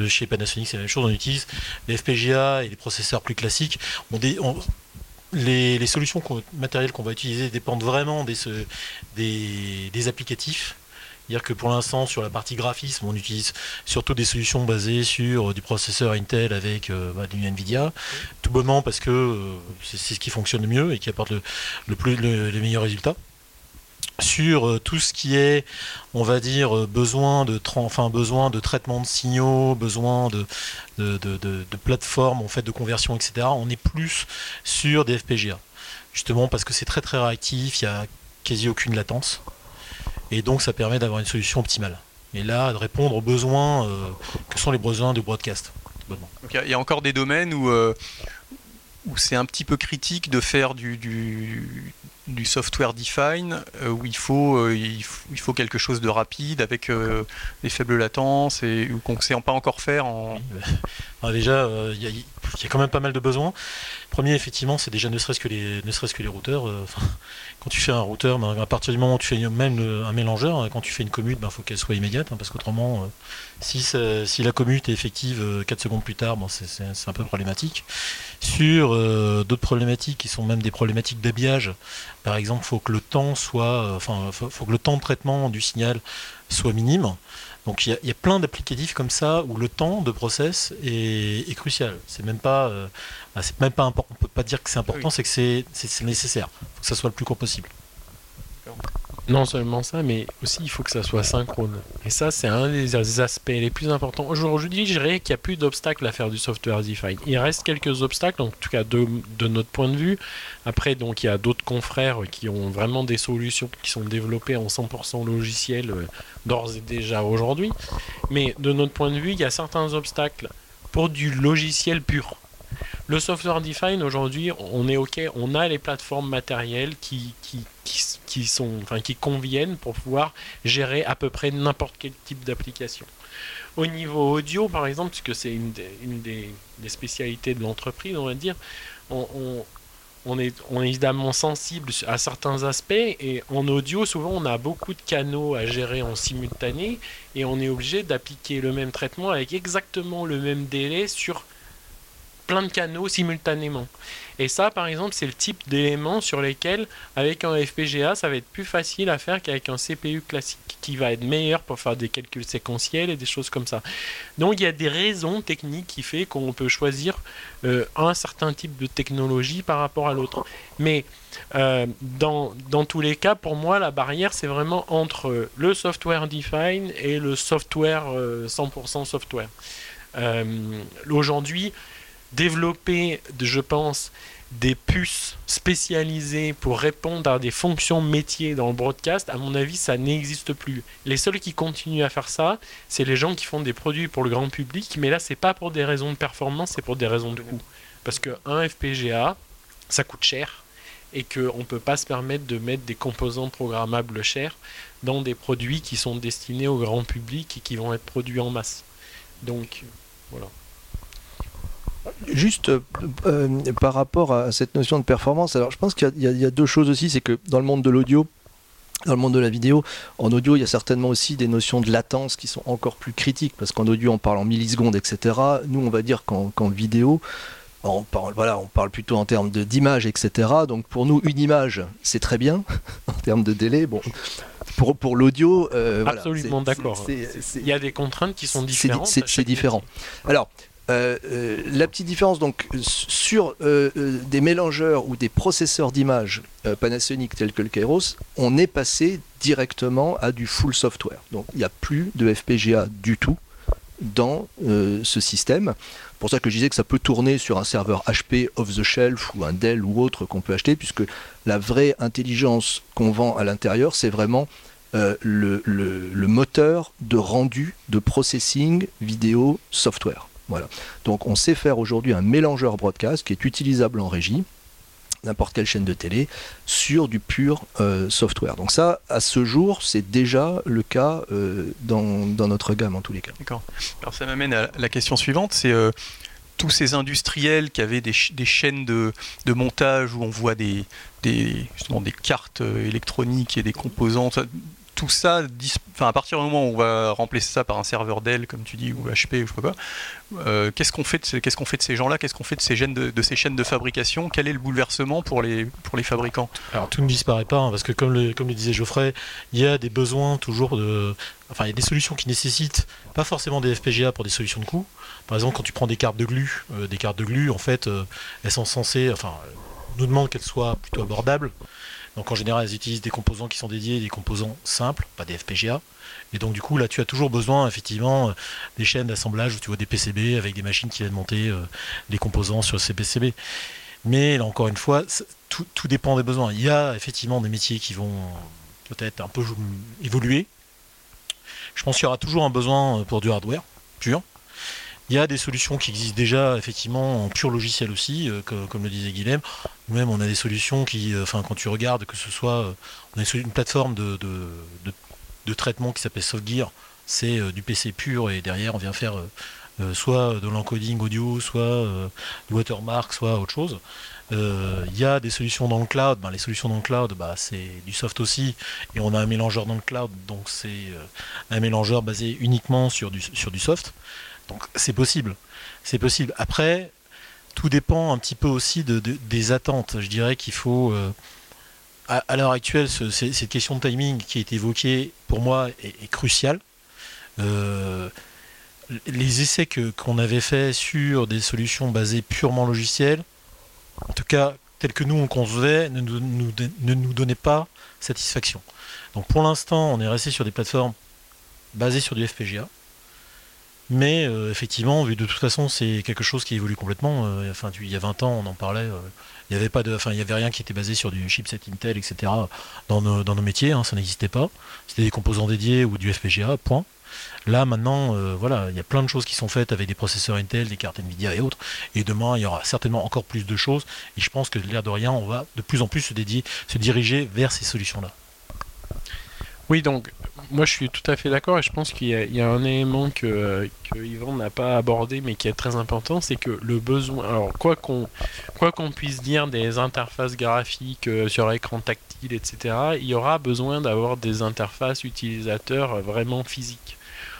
Speaker 3: chez Panasonic c'est la même chose, on utilise les FPGA et les processeurs plus classiques. Les, solutions matérielles qu'on va utiliser dépendent vraiment des applicatifs dire que pour l'instant, sur la partie graphisme, on utilise surtout des solutions basées sur du processeur Intel avec euh, bah, du Nvidia, tout bonnement parce que euh, c'est ce qui fonctionne le mieux et qui apporte le, plus les meilleurs résultats. Sur euh, tout ce qui est, on va dire, besoin de, enfin, besoin de traitement de signaux, besoin de, de, de plateformes en fait, de conversion, etc., on est plus sur des FPGA. Justement parce que c'est très très réactif, il n'y a quasi aucune latence. Et donc ça permet d'avoir une solution optimale. Et là, de répondre aux besoins euh, que sont les besoins de broadcast.
Speaker 1: Il y, a encore des domaines où, euh, où c'est un petit peu critique de faire du, du, software define, euh, où il faut, il faut, quelque chose de rapide avec des faibles latences et qu'on ne sait pas encore faire. En...
Speaker 3: déjà, il y, a quand même pas mal de besoins. Premier, effectivement, c'est déjà ne serait-ce que les, ne serait-ce que les routeurs. Quand tu fais un routeur, ben, à partir du moment où tu fais même un mélangeur, hein, quand tu fais une commute, il ben, faut qu'elle soit immédiate, hein, parce qu'autrement, si, si, la commute est effective 4 secondes plus tard, bon, c'est un peu problématique. Sur d'autres problématiques qui sont même des problématiques d'habillage, par exemple, il faut faut que le temps de traitement du signal soit minime. Donc il y, a plein d'applicatifs comme ça où le temps de process est, crucial. C'est même pas, euh, bah, c'est même pas important. On peut pas dire que c'est important, c'est que c'est nécessaire. Il faut que ça soit le plus court possible.
Speaker 2: Non seulement ça, mais aussi il faut que ça soit synchrone. Et ça, c'est un des aspects les plus importants. Aujourd'hui, je dirais qu'il n'y a plus d'obstacles à faire du software defined. Il reste quelques obstacles, en tout cas de, de notre point de vue. Après, donc, il y a d'autres confrères qui ont vraiment des solutions qui sont développées en 100% logiciel euh, d'ores et déjà aujourd'hui. Mais de notre point de vue, il y a certains obstacles pour du logiciel pur. Le software defined aujourd'hui, on est OK, on a les plateformes matérielles qui, qui, qui, sont, enfin, qui conviennent pour pouvoir gérer à peu près n'importe quel type d'application. Au niveau audio, par exemple, puisque c'est une, des, spécialités de l'entreprise, on va dire, on, est, on est évidemment sensible à certains aspects et en audio, souvent, on a beaucoup de canaux à gérer en simultané et on est obligé d'appliquer le même traitement avec exactement le même délai sur plein de canaux simultanément. Et ça, par exemple, c'est le type d'éléments sur lesquels, avec un FPGA, ça va être plus facile à faire qu'avec un CPU classique, qui va être meilleur pour faire des calculs séquentiels et des choses comme ça. Donc il y a des raisons techniques qui fait qu'on peut choisir euh, un certain type de technologie par rapport à l'autre. Mais euh, dans, dans, tous les cas, pour moi, la barrière, c'est vraiment entre le software defined et le software 100% euh, software. Aujourd'hui, développer, je pense, des puces spécialisées pour répondre à des fonctions métiers dans le broadcast, à mon avis, ça n'existe plus. Les seuls qui continuent à faire ça, c'est les gens qui font des produits pour le grand public, mais là, c'est pas pour des raisons de performance, c'est pour des raisons de coût. Parce qu'un FPGA, ça coûte cher et qu'on ne peut pas se permettre de mettre des composants programmables chers dans des produits qui sont destinés au grand public et qui vont être produits en masse. Donc, voilà.
Speaker 4: Juste euh, euh, par rapport à cette notion de performance, alors je pense qu'il y, a deux choses aussi, c'est que dans le monde de l'audio, dans le monde de la vidéo, en audio, il y a certainement aussi des notions de latence qui sont encore plus critiques, parce qu'en audio, on parle en millisecondes, etc. Nous, on va dire qu'en vidéo, on parle, voilà, on parle plutôt en termes d'image, etc. Donc pour nous, une image, c'est très bien en termes de délai. Bon, pour, pour l'audio,
Speaker 2: euh, absolument d'accord. Il y a des contraintes qui sont différentes.
Speaker 4: C'est différent. Alors, euh, euh, la petite différence donc sur euh, des mélangeurs ou des processeurs d'image Panasonic tels que le Kairos, on est passé directement à du full software. Donc il n'y a plus de FPGA du tout dans ce système. Pour ça que je disais que ça peut tourner sur un serveur HP off the shelf ou un Dell ou autre qu'on peut acheter, puisque la vraie intelligence qu'on vend à l'intérieur, c'est vraiment le moteur de rendu de processing vidéo software. Voilà. Donc on sait faire aujourd'hui un mélangeur broadcast qui est utilisable en régie n'importe quelle chaîne de télé sur du pur euh, software. Donc ça, à ce jour, c'est déjà le cas euh, dans, notre gamme en tous les cas.
Speaker 1: D'accord. Alors ça m'amène à la question suivante, c'est euh, tous ces industriels qui avaient des, chaînes de, montage où on voit des, des, justement des cartes électroniques et des composants, tout ça, à partir du moment où on va remplacer ça par un serveur Dell, comme tu dis, ou HP, ou je sais pas euh, qu'est-ce qu'on fait, de, ces gens-là? Qu'est-ce qu'on fait de ces, chaînes de fabrication? Quel est le bouleversement pour les, fabricants?
Speaker 3: Alors tout ne disparaît pas, hein, parce que comme le, disait Geoffrey, il y a des besoins toujours de... Enfin, il y a des solutions qui nécessitent pas forcément des FPGA pour des solutions de coût. Par exemple, quand tu prends des cartes de glu, euh, des cartes de en fait, euh, elles sont censées... Enfin, on nous demande qu'elles soient plutôt abordables. Donc en général, elles utilisent des composants qui sont dédiés, des composants simples, pas des FPGA. Et donc du coup, là, tu as toujours besoin, effectivement, euh, des chaînes d'assemblage où tu vois des PCB avec des machines qui viennent monter euh, les composants sur ces PCB. Mais là, encore une fois, tout, dépend des besoins. Il y a effectivement des métiers qui vont peut-être un peu évoluer. Je pense qu'il y aura toujours un besoin pour du hardware pur. Il y a des solutions qui existent déjà effectivement en pur logiciel aussi, euh, comme, le disait Guilhem. Même on a des solutions qui, euh, enfin quand tu regardes, que ce soit, euh, on a une plateforme de, traitement qui s'appelle SoftGear, c'est du PC pur et derrière on vient faire soit de l'encoding audio, soit du watermark, soit autre chose. Il y a des solutions dans le cloud. Ben, les solutions dans le cloud, bah, c'est du soft aussi. Et on a un mélangeur dans le cloud, donc c'est un mélangeur basé uniquement sur du soft. Donc c'est possible. C'est possible. Après, tout dépend un petit peu aussi de, des attentes. Je dirais qu'il faut. Euh, à, l'heure actuelle, cette question de timing qui est évoquée, pour moi, est, cruciale. Euh, les essais qu'on avait faits sur des solutions basées purement logicielles, en tout cas telles que nous on concevait, ne nous donnaient pas satisfaction. Donc pour l'instant, on est resté sur des plateformes basées sur du FPGA. Mais euh, effectivement, vu de toute façon, c'est quelque chose qui évolue complètement. Euh, enfin, il y a 20 ans, on en parlait. Euh, il n'y avait pas enfin, il rien qui était basé sur du chipset Intel, etc. Dans nos, dans nos métiers, hein, ça n'existait pas. C'était des composants dédiés ou du FPGA. Point. Là, maintenant, voilà, il y a plein de choses qui sont faites avec des processeurs Intel, des cartes Nvidia et autres. Et demain, il y aura certainement encore plus de choses. Et je pense que l'air de rien, on va de plus en plus se dédier, se diriger vers ces solutions-là.
Speaker 2: Oui, donc moi je suis tout à fait d'accord et je pense qu'il y, a un élément que, Yvan n'a pas abordé mais qui est très important, c'est que le besoin, alors quoi qu'on quoi qu'on puisse dire des interfaces graphiques euh, sur écran tactile, etc., il y aura besoin d'avoir des interfaces utilisateurs vraiment physiques.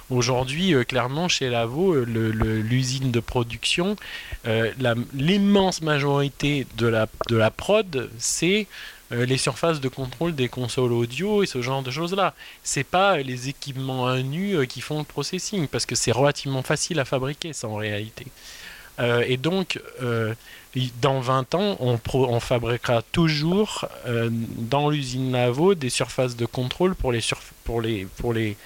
Speaker 2: Aujourd'hui, euh, clairement, chez Lavo, euh, l'usine de production, l'immense majorité de la, de la prod, c'est euh, les surfaces de contrôle des consoles audio et ce genre de choses-là. C'est pas les équipements à nu euh, qui font le processing, parce que c'est relativement facile à fabriquer ça en réalité. Euh, et donc, dans 20 ans, on, on fabriquera toujours dans l'usine Lavo des surfaces de contrôle pour les, pour les, pour les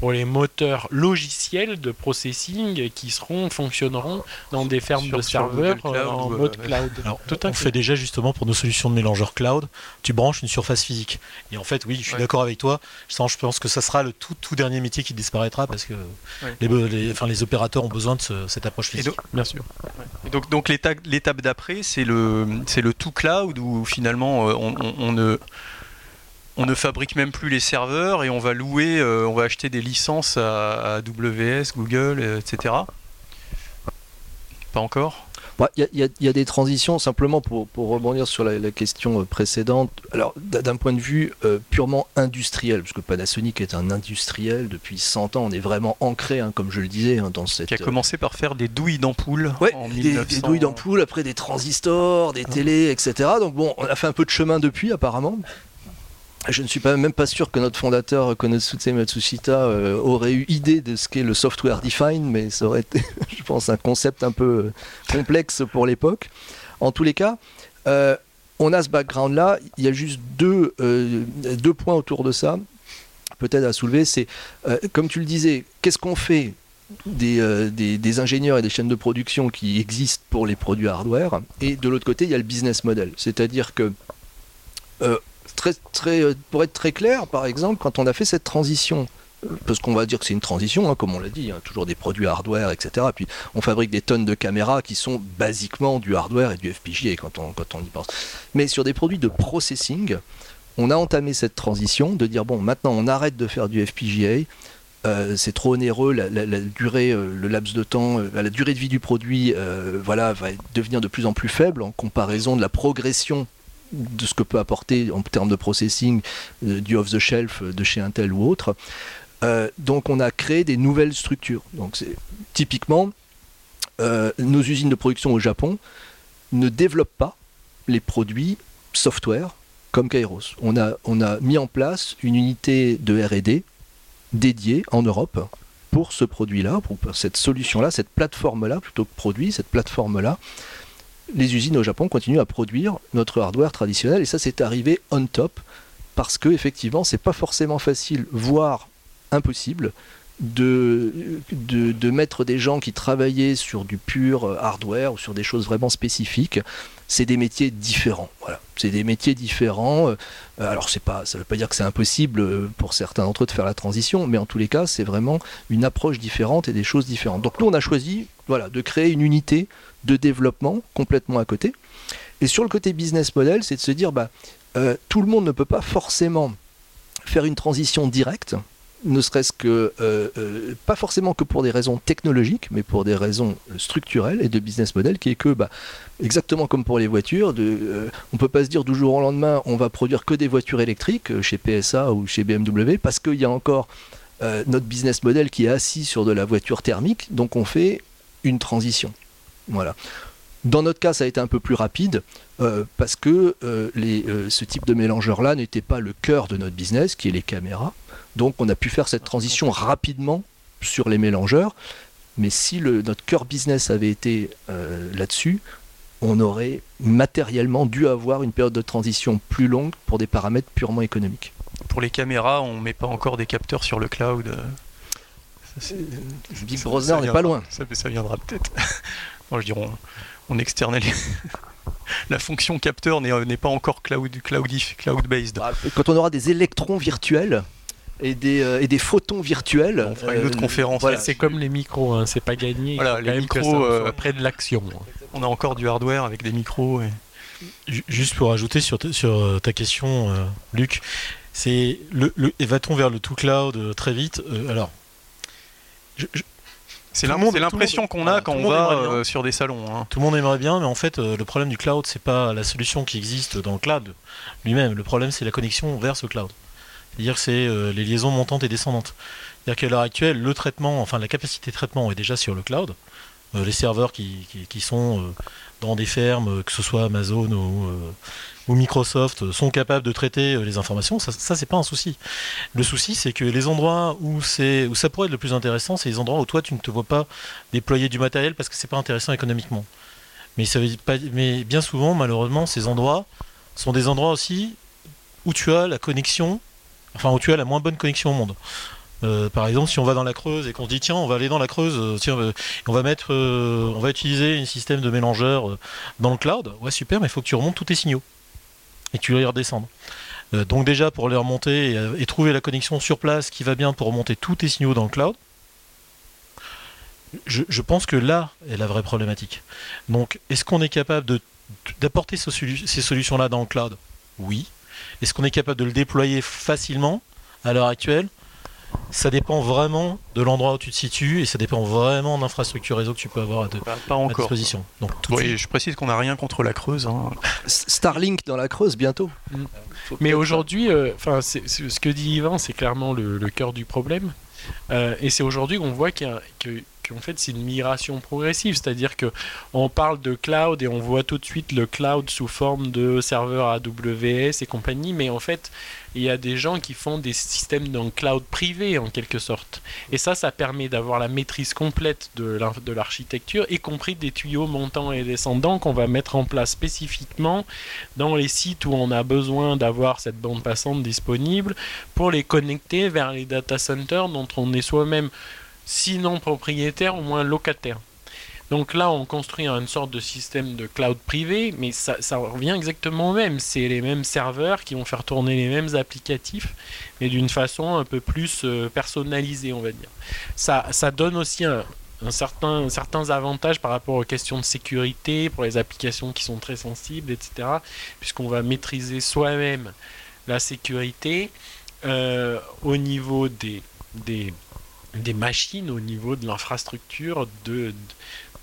Speaker 2: pour les moteurs logiciels de processing qui seront fonctionneront dans des fermes de serveurs en mode euh, cloud.
Speaker 3: Alors, tout on fait déjà justement pour nos solutions de mélangeurs cloud, tu branches une surface physique. Et en fait, oui, je suis d'accord avec toi. Je pense que ça sera le tout, tout dernier métier qui disparaîtra parce que les, enfin, les opérateurs ont besoin de cette approche physique.
Speaker 1: bien sûr. Et donc, donc l'étape d'après, c'est le, c'est le tout cloud où finalement euh, on ne on ne fabrique même plus les serveurs et on va louer, euh, on va acheter des licences à, AWS, Google, euh, etc. Pas encore
Speaker 4: il y, a des transitions, simplement pour, rebondir sur la, question euh, précédente. Alors, d'un point de vue purement industriel, parce que Panasonic est un industriel depuis 100 ans, on est vraiment ancré, hein, comme je le disais, hein, dans cette.
Speaker 1: Qui a commencé par faire des douilles d'ampoule en
Speaker 4: des, des douilles d'ampoule, après des transistors, des télés, etc. Donc, bon, on a fait un peu de chemin depuis, apparemment. Je ne suis pas, même pas sûr que notre fondateur Konosuke Matsushita euh, aurait eu idée de ce qu'est le software defined, mais ça aurait été, je pense, un concept un peu euh, complexe pour l'époque. En tous les cas, euh, on a ce background-là. Il y a juste deux, deux points autour de ça, peut-être à soulever. C'est, comme tu le disais, qu'est-ce qu'on fait des, des, des, ingénieurs et des chaînes de production qui existent pour les produits hardware? Et de l'autre côté, il y a le business model. C'est-à-dire que euh, pour être très clair, par exemple, quand on a fait cette transition, euh, parce qu'on va dire que c'est une transition, hein, comme on l'a dit, hein, toujours des produits hardware, etc. Puis on fabrique des tonnes de caméras qui sont basiquement du hardware et du FPGA quand on, quand on y pense. Mais sur des produits de processing, on a entamé cette transition de dire bon, maintenant on arrête de faire du FPGA. Euh, c'est trop onéreux, la, durée, le laps de temps, la durée de vie du produit, voilà, va devenir de plus en plus faible en comparaison de la progression de ce que peut apporter en termes de processing euh, du off-the-shelf de chez Intel ou autre. Euh, donc on a créé des nouvelles structures. Donc c'est typiquement euh, nos usines de production au Japon ne développent pas les produits software comme Kairos. On a, on a mis en place une unité de R&D dédiée en Europe pour ce produit-là, pour cette solution-là, cette plateforme-là, plutôt que produit, cette plateforme-là, les usines au Japon continuent à produire notre hardware traditionnel et ça c'est arrivé on top parce que effectivement c'est pas forcément facile, voire impossible de, de, mettre des gens qui travaillaient sur du pur hardware ou sur des choses vraiment spécifiques. C'est des métiers différents. Voilà. C'est des métiers différents. Euh, alors c'est pas, ça veut pas dire que c'est impossible pour certains d'entre eux de faire la transition, mais en tous les cas c'est vraiment une approche différente et des choses différentes. Donc nous on a choisi voilà, de créer une unité de développement complètement à côté. Et sur le côté business model, c'est de se dire, bah, euh, tout le monde ne peut pas forcément faire une transition directe ne serait-ce que, euh, euh, pas forcément que pour des raisons technologiques, mais pour des raisons structurelles et de business model, qui est que, bah, exactement comme pour les voitures, on ne peut pas se dire du jour au lendemain, on va produire que des voitures électriques chez PSA ou chez BMW, parce qu'il y a encore notre business model qui est assis sur de la voiture thermique, donc on fait une transition. Voilà. Dans notre cas, ça a été un peu plus rapide parce que les, ce type de mélangeur-là n'était pas le cœur de notre business, qui est les caméras. Donc on a pu faire cette transition rapidement sur les mélangeurs. Mais si le, notre cœur business avait été euh, là-dessus, on aurait matériellement dû avoir une période de transition plus longue pour des paramètres purement économiques.
Speaker 1: Pour les caméras, on ne met pas encore des capteurs sur le cloud.
Speaker 4: Ça, Big Brother n'est pas loin.
Speaker 1: Ça, ça viendra peut-être. Je dirais, on, on externalise. la fonction capteur n'est pas encore cloud, cloud, cloud based.
Speaker 4: Bah, quand on aura des électrons virtuels, et des, euh, et des photons virtuels.
Speaker 1: On fera une autre
Speaker 2: Euh,
Speaker 1: conférence.
Speaker 2: Voilà, c'est comme les micros, hein, c'est pas gagné.
Speaker 1: Voilà, les micros, euh,
Speaker 2: près de l'action.
Speaker 1: On a encore du hardware avec des micros. Et...
Speaker 3: Juste pour ajouter sur, ta- sur euh, ta question, euh, Luc, c'est le, le- et va-t-on vers le tout cloud euh, très vite Euh, Alors, je- je-
Speaker 1: C'est l'impression qu'on a quand on va euh, sur des salons. hein.
Speaker 3: tout le monde aimerait bien, mais en fait, euh, le problème du cloud, c'est pas la solution qui existe dans le cloud lui-même. Le problème, c'est la connexion vers ce cloud. C'est-à-dire que c'est euh, les liaisons montantes et descendantes. C'est-à-dire qu'à l'heure actuelle, le traitement, enfin la capacité de traitement est déjà sur le cloud. Les serveurs qui, qui- qui sont dans des fermes, que ce soit Amazon ou, ou Microsoft, sont capables de traiter euh, les informations. Ça, c'est pas un souci. Le souci, c'est que les endroits où, où ça pourrait être le plus intéressant, c'est les endroits où toi, tu ne te vois pas déployer du matériel parce que c'est pas intéressant économiquement. Mais, bien souvent, malheureusement, ces endroits sont des endroits aussi où tu as la connexion, enfin où tu as la moins bonne connexion au monde. Euh, par exemple, si on va dans la Creuse et qu'on se dit tiens, on va aller dans la Creuse, euh, tiens, on va mettre, on va utiliser un système de mélangeur dans le cloud. Ouais, super, mais il faut que tu remontes tous tes signaux et tu les redescendes. Euh, donc déjà pour les remonter et, euh, et trouver la connexion sur place qui va bien pour remonter tous tes signaux dans le cloud. Je, pense que là est la vraie problématique. Donc, est-ce qu'on est capable d'apporter ces solutions-là dans le cloud? Oui. Est-ce qu'on est capable de le déployer facilement à l'heure actuelle? Ça dépend vraiment de l'endroit où tu te situes et ça dépend vraiment de l'infrastructure réseau que tu peux avoir à, de-
Speaker 1: Pas, pas
Speaker 3: à
Speaker 1: encore.
Speaker 3: disposition. Donc, tout
Speaker 1: Oui, je précise qu'on n'a rien contre la Creuse. hein.
Speaker 4: Starlink dans la Creuse bientôt.
Speaker 2: Mm. Mais aujourd'hui, euh, ce que dit Yvan, c'est clairement le, le cœur du problème. Euh, et c'est aujourd'hui qu'on voit qu'il y a- qu'en fait, c'est une migration progressive. C'est-à-dire que on parle de cloud et on voit tout de suite le cloud sous forme de serveurs AWS et compagnie. Mais en fait, il y a des gens qui font des systèmes dans le cloud privé en quelque sorte. Et ça, ça permet d'avoir la maîtrise complète de l'architecture, y compris des tuyaux montants et descendants qu'on va mettre en place spécifiquement dans les sites où on a besoin d'avoir cette bande passante disponible pour les connecter vers les data centers dont on est soi-même, sinon propriétaire, au moins locataire. Donc là, on construit une sorte de système de cloud privé, mais ça, revient exactement au même. C'est les mêmes serveurs qui vont faire tourner les mêmes applicatifs, mais d'une façon un peu plus euh, personnalisée, on va dire. Ça, ça donne aussi un certain, certains avantages par rapport aux questions de sécurité, pour les applications qui sont très sensibles, etc. Puisqu'on va maîtriser soi-même la sécurité euh, au niveau des, des, des machines, au niveau de l'infrastructure, de,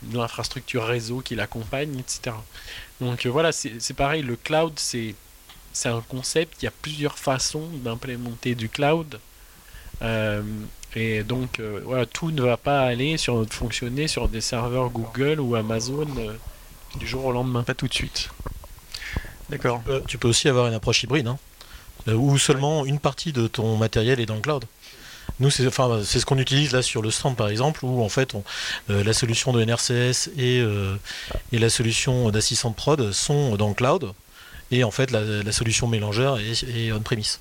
Speaker 2: de l'infrastructure réseau qui l'accompagne, etc. Donc euh, voilà, c'est pareil, le cloud, c'est c'est un concept, il y a plusieurs façons d'implémenter du cloud. Euh, et donc, euh, voilà, tout ne va pas aller sur, fonctionner sur des serveurs Google ou Amazon euh, du jour au lendemain.
Speaker 1: Pas tout de suite. D'accord.
Speaker 3: Tu peux aussi avoir une approche hybride, hein, où seulement une partie de ton matériel est dans le cloud. Nous, c'est enfin, c'est ce qu'on utilise là sur le stand par exemple, où en fait on- euh, la solution de NRCS et, euh, et la solution d'assistant prod sont dans le cloud, et en fait la, la solution mélangeur est, est on-premise.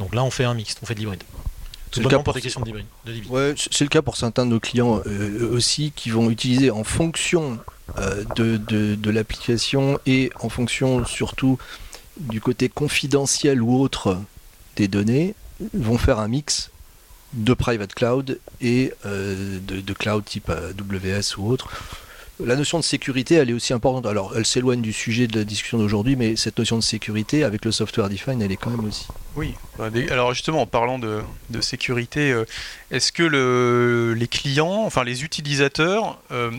Speaker 3: Donc là, on fait un mix, on fait de l'hybride.
Speaker 4: C'est le cas
Speaker 3: pour
Speaker 4: pour-
Speaker 3: des questions de.
Speaker 4: Ouais, le cas pour certains de nos clients euh, aussi qui vont utiliser en fonction euh, de, de- de l'application et en fonction surtout du côté confidentiel ou autre des données, vont faire un mix de private cloud et euh, de, cloud type AWS ou autre. La notion de sécurité, elle est aussi importante. Alors, elle s'éloigne du sujet de la discussion d'aujourd'hui, mais cette notion de sécurité, avec le software defined, elle est quand même aussi
Speaker 1: Oui. Alors justement, en parlant de, sécurité, euh, est-ce que le, les clients, enfin les utilisateurs, euh,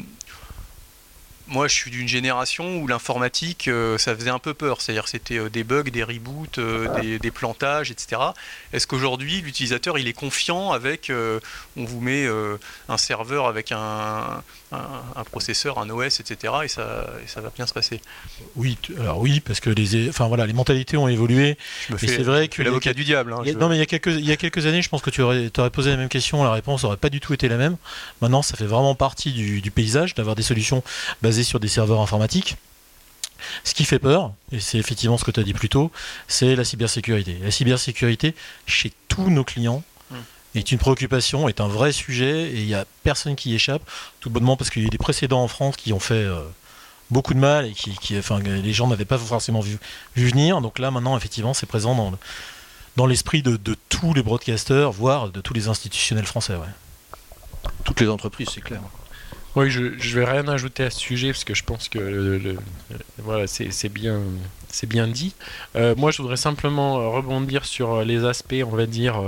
Speaker 1: moi, je suis d'une génération où l'informatique, euh, ça faisait un peu peur. C'est-à-dire c'était euh, des bugs, des reboots, euh, des, plantages, etc. Est-ce qu'aujourd'hui, l'utilisateur, il est confiant avec, on vous met un serveur avec un, processeur, un OS, etc. Et ça, ça va bien se passer
Speaker 3: Oui, alors oui, parce que les, enfin voilà, les mentalités ont évolué.
Speaker 1: c'est vrai que l'avocat du diable. Hein,
Speaker 3: non, mais il y a quelques, il y a quelques années, je pense que tu aurais, aurais posé la même question, la réponse n'aurait pas du tout été la même. Maintenant, ça fait vraiment partie du, du paysage d'avoir des solutions basées sur des serveurs informatiques. Ce qui fait peur, et c'est effectivement ce que tu as dit plus tôt, c'est la cybersécurité. La cybersécurité, chez tous nos clients. Est une préoccupation, est un vrai sujet, et il n'y a personne qui y échappe, tout bonnement parce qu'il y a des précédents en France qui ont fait euh, beaucoup de mal, et qui, enfin, les gens n'avaient pas forcément vu, venir. Donc là, maintenant, effectivement, c'est présent dans, dans l'esprit de, tous les broadcasters, voire de tous les institutionnels français.
Speaker 4: Toutes les entreprises, c'est clair.
Speaker 2: Oui, je ne vais rien ajouter à ce sujet parce que je pense que le, voilà, c'est bien, bien dit. Euh, moi, je voudrais simplement rebondir sur les aspects, on va dire,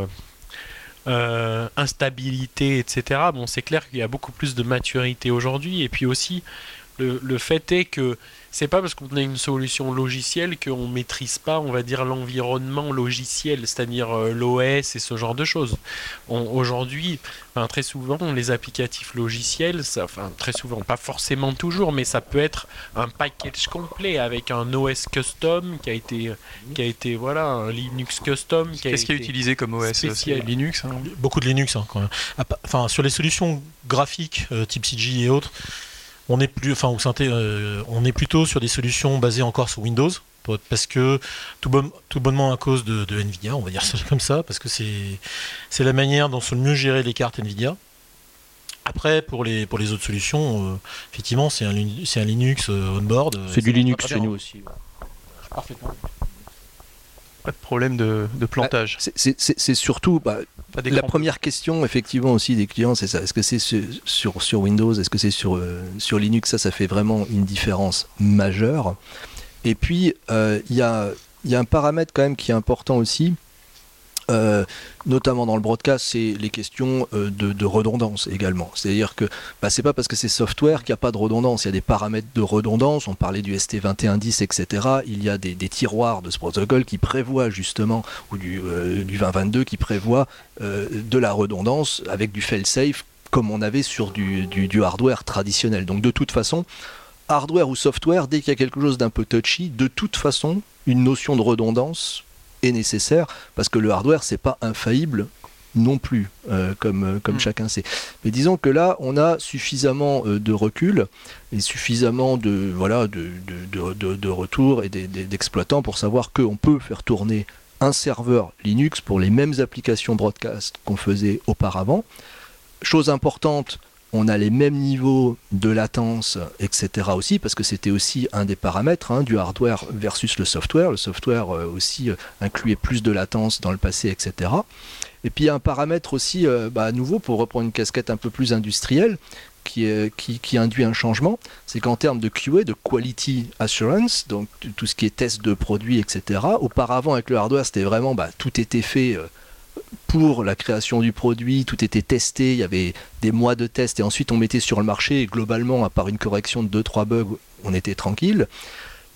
Speaker 2: euh, instabilité, etc. Bon, c'est clair qu'il y a beaucoup plus de maturité aujourd'hui. Et puis aussi, le, le fait est que c'est pas parce qu'on a une solution logicielle qu'on maîtrise pas, on va dire, l'environnement logiciel, c'est-à-dire euh, l'OS et ce genre de choses. Aujourd'hui, enfin, très souvent, les applicatifs logiciels, ça, enfin très souvent, pas forcément toujours, mais ça peut être un package complet avec un OS custom qui a été, qui a été voilà, un Linux custom.
Speaker 1: Qu'est-ce qui est utilisé comme OS
Speaker 2: spécial.
Speaker 1: Linux. Hein.
Speaker 3: Beaucoup de Linux, hein, quand même. Enfin, sur les solutions graphiquiques euh, type CG et autres on est plus, enfin, euh, on est plutôt sur des solutions basées encore sur Windows, parce que tout, tout bonnement à cause de, Nvidia, on va dire ça comme ça, parce que c'est la manière dont sont le mieux gérer les cartes Nvidia. Après, pour les, pour les autres solutions, euh, effectivement, c'est un, un, Linux euh, on-board.
Speaker 4: C'est du Linux chez nous aussi.
Speaker 1: Parfaitement. Pas de problème de, plantage.
Speaker 4: Bah, c'est surtout, bah, la première question, effectivement, aussi des clients, c'est ça. Est-ce que c'est sur, sur Windows? Est-ce que c'est sur, euh, sur Linux? Ça, ça fait vraiment une différence majeure. Et puis, euh, il y, a, y, a, un paramètre quand même qui est important aussi. Euh, notamment dans le broadcast, c'est les questions euh, de, redondance également. C'est-à-dire que bah, c'est pas parce que c'est software qu'il n'y a pas de redondance. Il y a des paramètres de redondance. On parlait du ST2110, etc. Il y a des, tiroirs de ce protocole qui prévoient justement, ou du, euh, du 2022 qui prévoient de la redondance avec du fail-safe comme on avait sur du hardware traditionnel. Donc de toute façon, hardware ou software, dès qu'il y a quelque chose d'un peu touchy, de toute façon, une notion de redondance nécessaire parce que le hardware c'est pas infaillible non plus, euh, comme, euh, comme hmm. chacun sait. Mais disons que là, on a suffisamment euh, de recul et suffisamment de, voilà, de, de, de, retour et d'exploitants pour savoir qu'on peut faire tourner un serveur Linux pour les mêmes applications broadcast qu'on faisait auparavant. Chose importante, on a les mêmes niveaux de latence, etc. aussi, parce que c'était aussi un des paramètres hein, du hardware versus le software. Le software euh, aussi euh, incluait plus de latence dans le passé, etc. Et puis un paramètre aussi, euh, bah, à nouveau, pour reprendre une casquette un peu plus industrielle, qui, induit un changement, c'est qu'en termes de QA, de quality assurance, donc tout ce qui est test de produits, etc., auparavant avec le hardware, c'était vraiment, bah, tout était fait pour la création du produit, tout était testé, il y avait des mois de tests et ensuite on mettait sur le marché et globalement, à part une correction de 2-3 bugs, on était tranquille.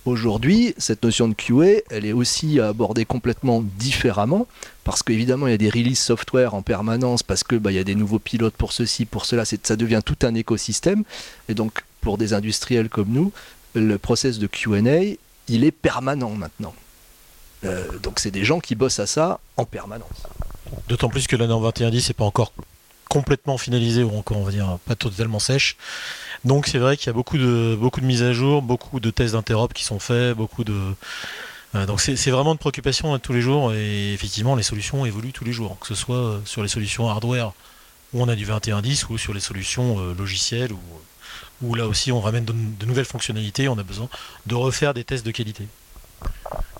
Speaker 4: Aujourd'hui, cette notion de QA, elle est aussi abordée complètement différemment parce qu'évidemment, il y a des releases software en permanence parce que bah, y a des nouveaux pilotes pour ceci, pour cela, ça devient tout un écosystème. Et donc, pour des industriels comme nous, le process de QA, il est permanent maintenant. Euh, donc, c'est des gens qui bossent à ça en permanence.
Speaker 3: D'autant plus que la norme 2110 n'est pas encore complètement finalisée ou encore on va dire pas totalement sèche. Donc c'est vrai qu'il y a beaucoup de, beaucoup de mises à jour, beaucoup de tests d'interop qui sont faits, beaucoup de. Euh, donc c'est vraiment une préoccupation tous les jours et effectivement les solutions évoluent tous les jours, que ce soit euh, sur les solutions hardware où on a du 2110 ou sur les solutions logicielles où là aussi on ramène de nouvelles fonctionnalités, on a besoin de refaire des tests de qualité.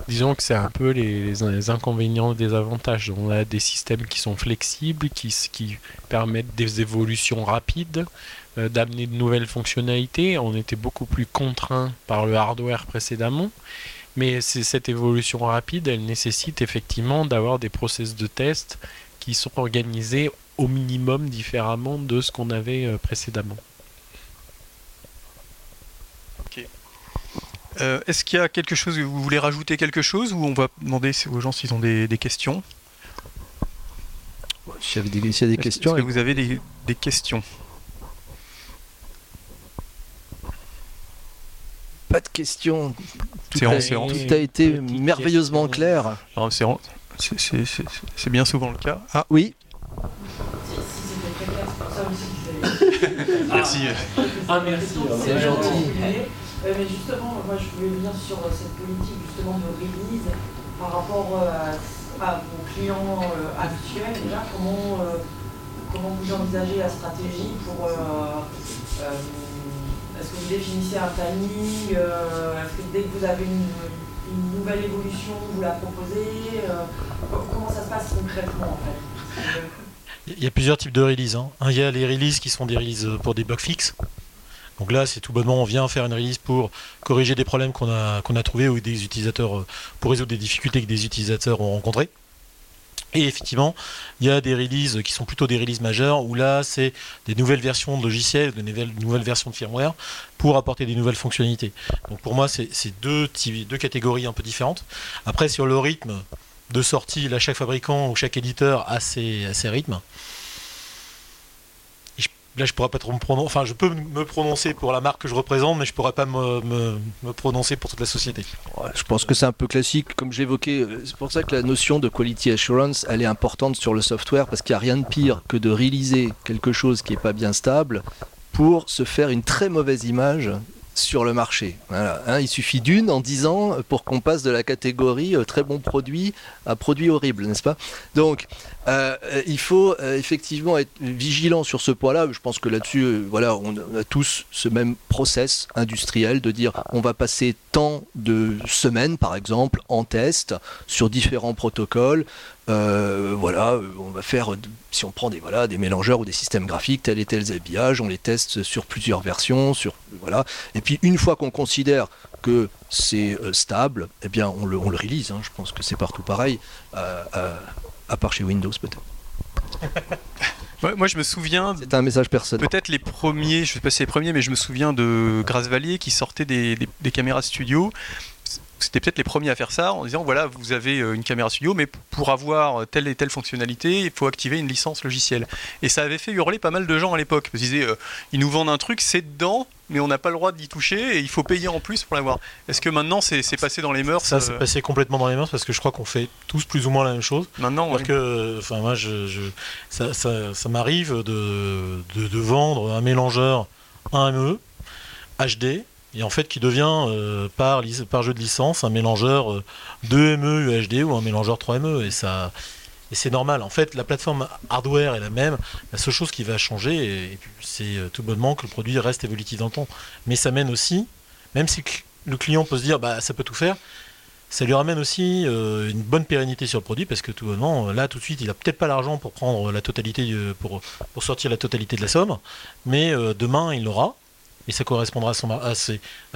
Speaker 2: Disons que c'est un peu les, inconvénients des avantages. On a des systèmes qui sont flexibles, qui, qui permettent des évolutions rapides, euh, d'amener de nouvelles fonctionnalités. On était beaucoup plus contraint par le hardware précédemment. Mais cette évolution rapide, elle nécessite effectivement d'avoir des process de test qui sont organisés au minimum différemment de ce qu'on avait euh, précédemment.
Speaker 1: Euh, est-ce qu'il y a quelque chose, vous voulez rajouter quelque chose ou on va demander aux gens s'ils ont des, questions
Speaker 4: S'il y, avait des, y a des questions.
Speaker 1: Est-ce que vous avez des, questions
Speaker 4: Pas de questions. Tout, a, tout a été merveilleusement clair.
Speaker 1: C'est bien souvent le cas.
Speaker 4: Ah oui.
Speaker 1: Merci.
Speaker 2: Ah, merci.
Speaker 4: C'est gentil.
Speaker 5: Euh, mais justement, moi je voulais venir sur euh, cette politique justement de release par rapport euh, à, vos clients actuels. Déjà, comment, comment vous envisagez la stratégie pour. Est-ce que vous définissez un timing Est-ce que dès que vous avez une, nouvelle évolution, vous la proposez Comment ça se passe concrètement en fait?
Speaker 3: Il y a plusieurs types de releases. Hein. Il y a les releases qui sont des releases pour des bugs fixes. Donc là, c'est tout bonnement, on vient faire une release pour corriger des problèmes qu'on a, a trouvés ou des utilisateurs, euh, pour résoudre des difficultés que des utilisateurs ont rencontrées. Et effectivement, il y a des releases qui sont plutôt des releases majeures, où là, c'est des nouvelles versions de logiciels, des nouvelles, versions de firmware, pour apporter des nouvelles fonctionnalités. Donc pour moi, c'est deux, deux catégories un peu différentes. Après, sur le rythme de sortie, là, chaque fabricant ou chaque éditeur a ses, rythmes. Là, je pourrais pas trop me prononcer. Enfin, je peux me prononcer pour la marque que je représente, mais je pourrais pas me, prononcer pour toute la société.
Speaker 4: je pense que c'est un peu classique, comme j'évoquais. Euh, c'est pour ça que la notion de quality assurance, elle est importante sur le software, parce qu'il n'y a rien de pire que de réaliser quelque chose qui n'est pas bien stable pour se faire une très mauvaise image sur le marché. Hein, il suffit d'une en 10 ans pour qu'on passe de la catégorie euh, très bon produit à produit horrible, n'est-ce pas? Donc, euh, il faut euh, effectivement être vigilant sur ce point-là. Je pense que là-dessus, voilà, on a tous ce même process industriel de dire on va passer tant de semaines, par exemple, en test sur différents protocoles. Euh, voilà, euh, on va faire, si on prend des, voilà, des mélangeurs ou des systèmes graphiques, tel et tel habillage, on les teste sur plusieurs versions, sur, voilà. Et puis une fois qu'on considère que c'est euh, stable, eh bien on le, on le release. Hein. je pense que c'est partout pareil, à part chez Windows peut-être.
Speaker 1: moi, je me souviens.
Speaker 4: C'est un message personnel.
Speaker 1: Peut-être les premiers, je sais pas si les premiers, mais je me souviens de Valier qui sortait des, des caméras studio c'était peut-être les premiers à faire ça en disant voilà, vous avez euh, une caméra studio, mais pour avoir telle et telle fonctionnalité, il faut activer une licence logicielle. Et ça avait fait hurler pas mal de gens à l'époque. Ils disaient euh, ils nous vendent un truc, c'est dedans, mais on n'a pas le droit d'y toucher et il faut payer en plus pour l'avoir. Est-ce que maintenant c'est passé dans les mœurs
Speaker 3: Ça, c'est euh passé complètement dans les mœurs parce que je crois qu'on fait tous plus ou moins la même chose.
Speaker 1: Maintenant,
Speaker 3: parce que, enfin, moi, je, ça, ça, m'arrive de, de, de, vendre un mélangeur 1ME HD et en fait qui devient euh, par, jeu de licence un mélangeur 2ME euh, UHD ou un mélangeur 3ME et ça et c'est normal. En fait, la plateforme hardware est la même. La seule chose qui va changer, c'est euh, tout bonnement que le produit reste évolutif dans le temps. Mais ça mène aussi, même si le client peut se dire bah ça peut tout faire, ça lui ramène aussi une bonne pérennité sur le produit parce que tout bonnement, là tout de suite, il a peut-être pas l'argent pour prendre la totalité, pour, pour sortir la totalité de la somme, mais demain il l'aura et ça correspondra à,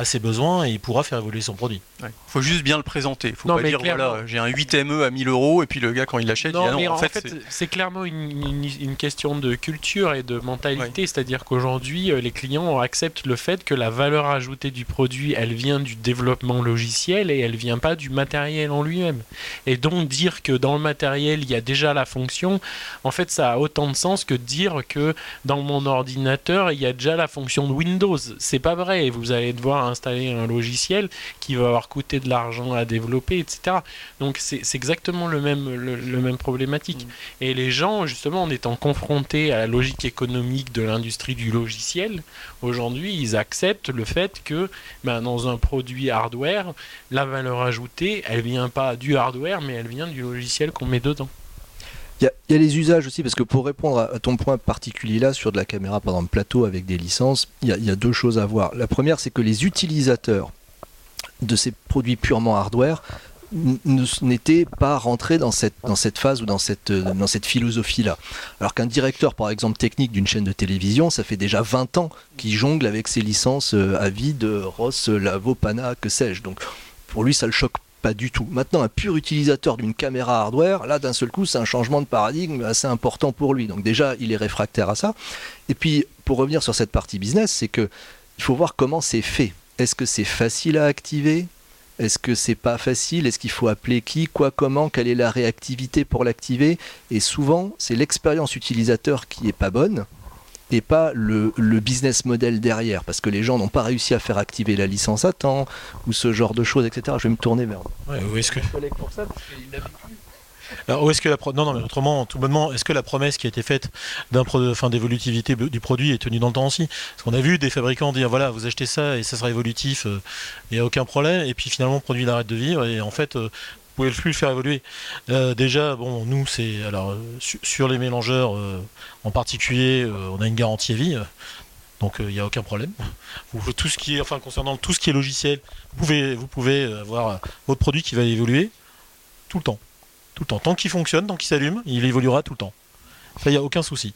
Speaker 3: ses, besoins et il pourra faire évoluer son produit.
Speaker 1: Il faut juste bien le présenter. Il faut pas dire voilà, j'ai un 8 ME à 1000 euros et puis le gars quand il l'achète, il dit ah non,
Speaker 2: en, fait, c'est clairement une, question de culture et de mentalité, c'est-à-dire qu'aujourd'hui euh, les clients acceptent le fait que la valeur ajoutée du produit, elle vient du développement logiciel et elle vient pas du matériel en lui-même. Et donc dire que dans le matériel il y a déjà la fonction, en fait ça a autant de sens que de dire que dans mon ordinateur il y a déjà la fonction de Windows c'est pas vrai. Vous allez devoir installer un logiciel qui va avoir coûté de l'argent à développer, etc. Donc c'est exactement le même, le, même problématique. Mm. Et les gens, justement, en étant confrontés à la logique économique de l'industrie du logiciel, aujourd'hui, ils acceptent le fait que ben, dans un produit hardware, la valeur ajoutée, elle vient pas du hardware, mais elle vient du logiciel qu'on met dedans.
Speaker 4: Il y, a les usages aussi, parce que pour répondre à, ton point particulier là, sur de la caméra, par exemple, plateau avec des licences, il y, a deux choses à voir. La première, c'est que les utilisateurs de ces produits purement hardware n'étaient pas rentrés dans cette, dans cette phase ou dans cette, dans cette philosophie-là. Alors qu'un directeur, par exemple, technique d'une chaîne de télévision, ça fait déjà 20 ans qu'il jongle avec ses licences euh, à vie de Ross, Lavo, Pana, que sais-je. Donc pour lui, ça le choque pas du tout. Maintenant, un pur utilisateur d'une caméra hardware, là, d'un seul coup, c'est un changement de paradigme assez important pour lui. Donc déjà, il est réfractaire à ça. Et puis, pour revenir sur cette partie business, c'est que il faut voir comment c'est fait. Est-ce que c'est facile à activer? Est-ce que c'est pas facile? Est-ce qu'il faut appeler qui Quoi Comment? Quelle est la réactivité pour l'activer? Et souvent, c'est l'expérience utilisateur qui est pas bonne et pas le, business model derrière, parce que les gens n'ont pas réussi à faire activer la licence à temps, ou ce genre de choses, etc. Je vais me tourner vers
Speaker 3: ouais, où est-ce que... Alors, où est-ce que la non, non, mais autrement, tout bonnement, est-ce que la promesse qui a été faite d'un enfin, d'évolutivité du produit est tenue dans le temps aussi? Parce qu'on a vu des fabricants dire voilà, vous achetez ça et ça sera évolutif, il n'y a aucun problème, et puis finalement le produit arrête de vivre et en fait euh, pouvez plus le faire évoluer. Euh, déjà, bon, nous, c'est alors euh, sur les mélangeurs en particulier, on a une garantie à vie. Donc il n'y a aucun problème. tout ce qui est, enfin concernant tout ce qui est logiciel, vous pouvez, vous avoir votre produit qui va évoluer tout le temps tout le temps. Tant qu'il fonctionne, tant qu'il s'allume, il évoluera tout le temps. Ça, il n'y a aucun souci.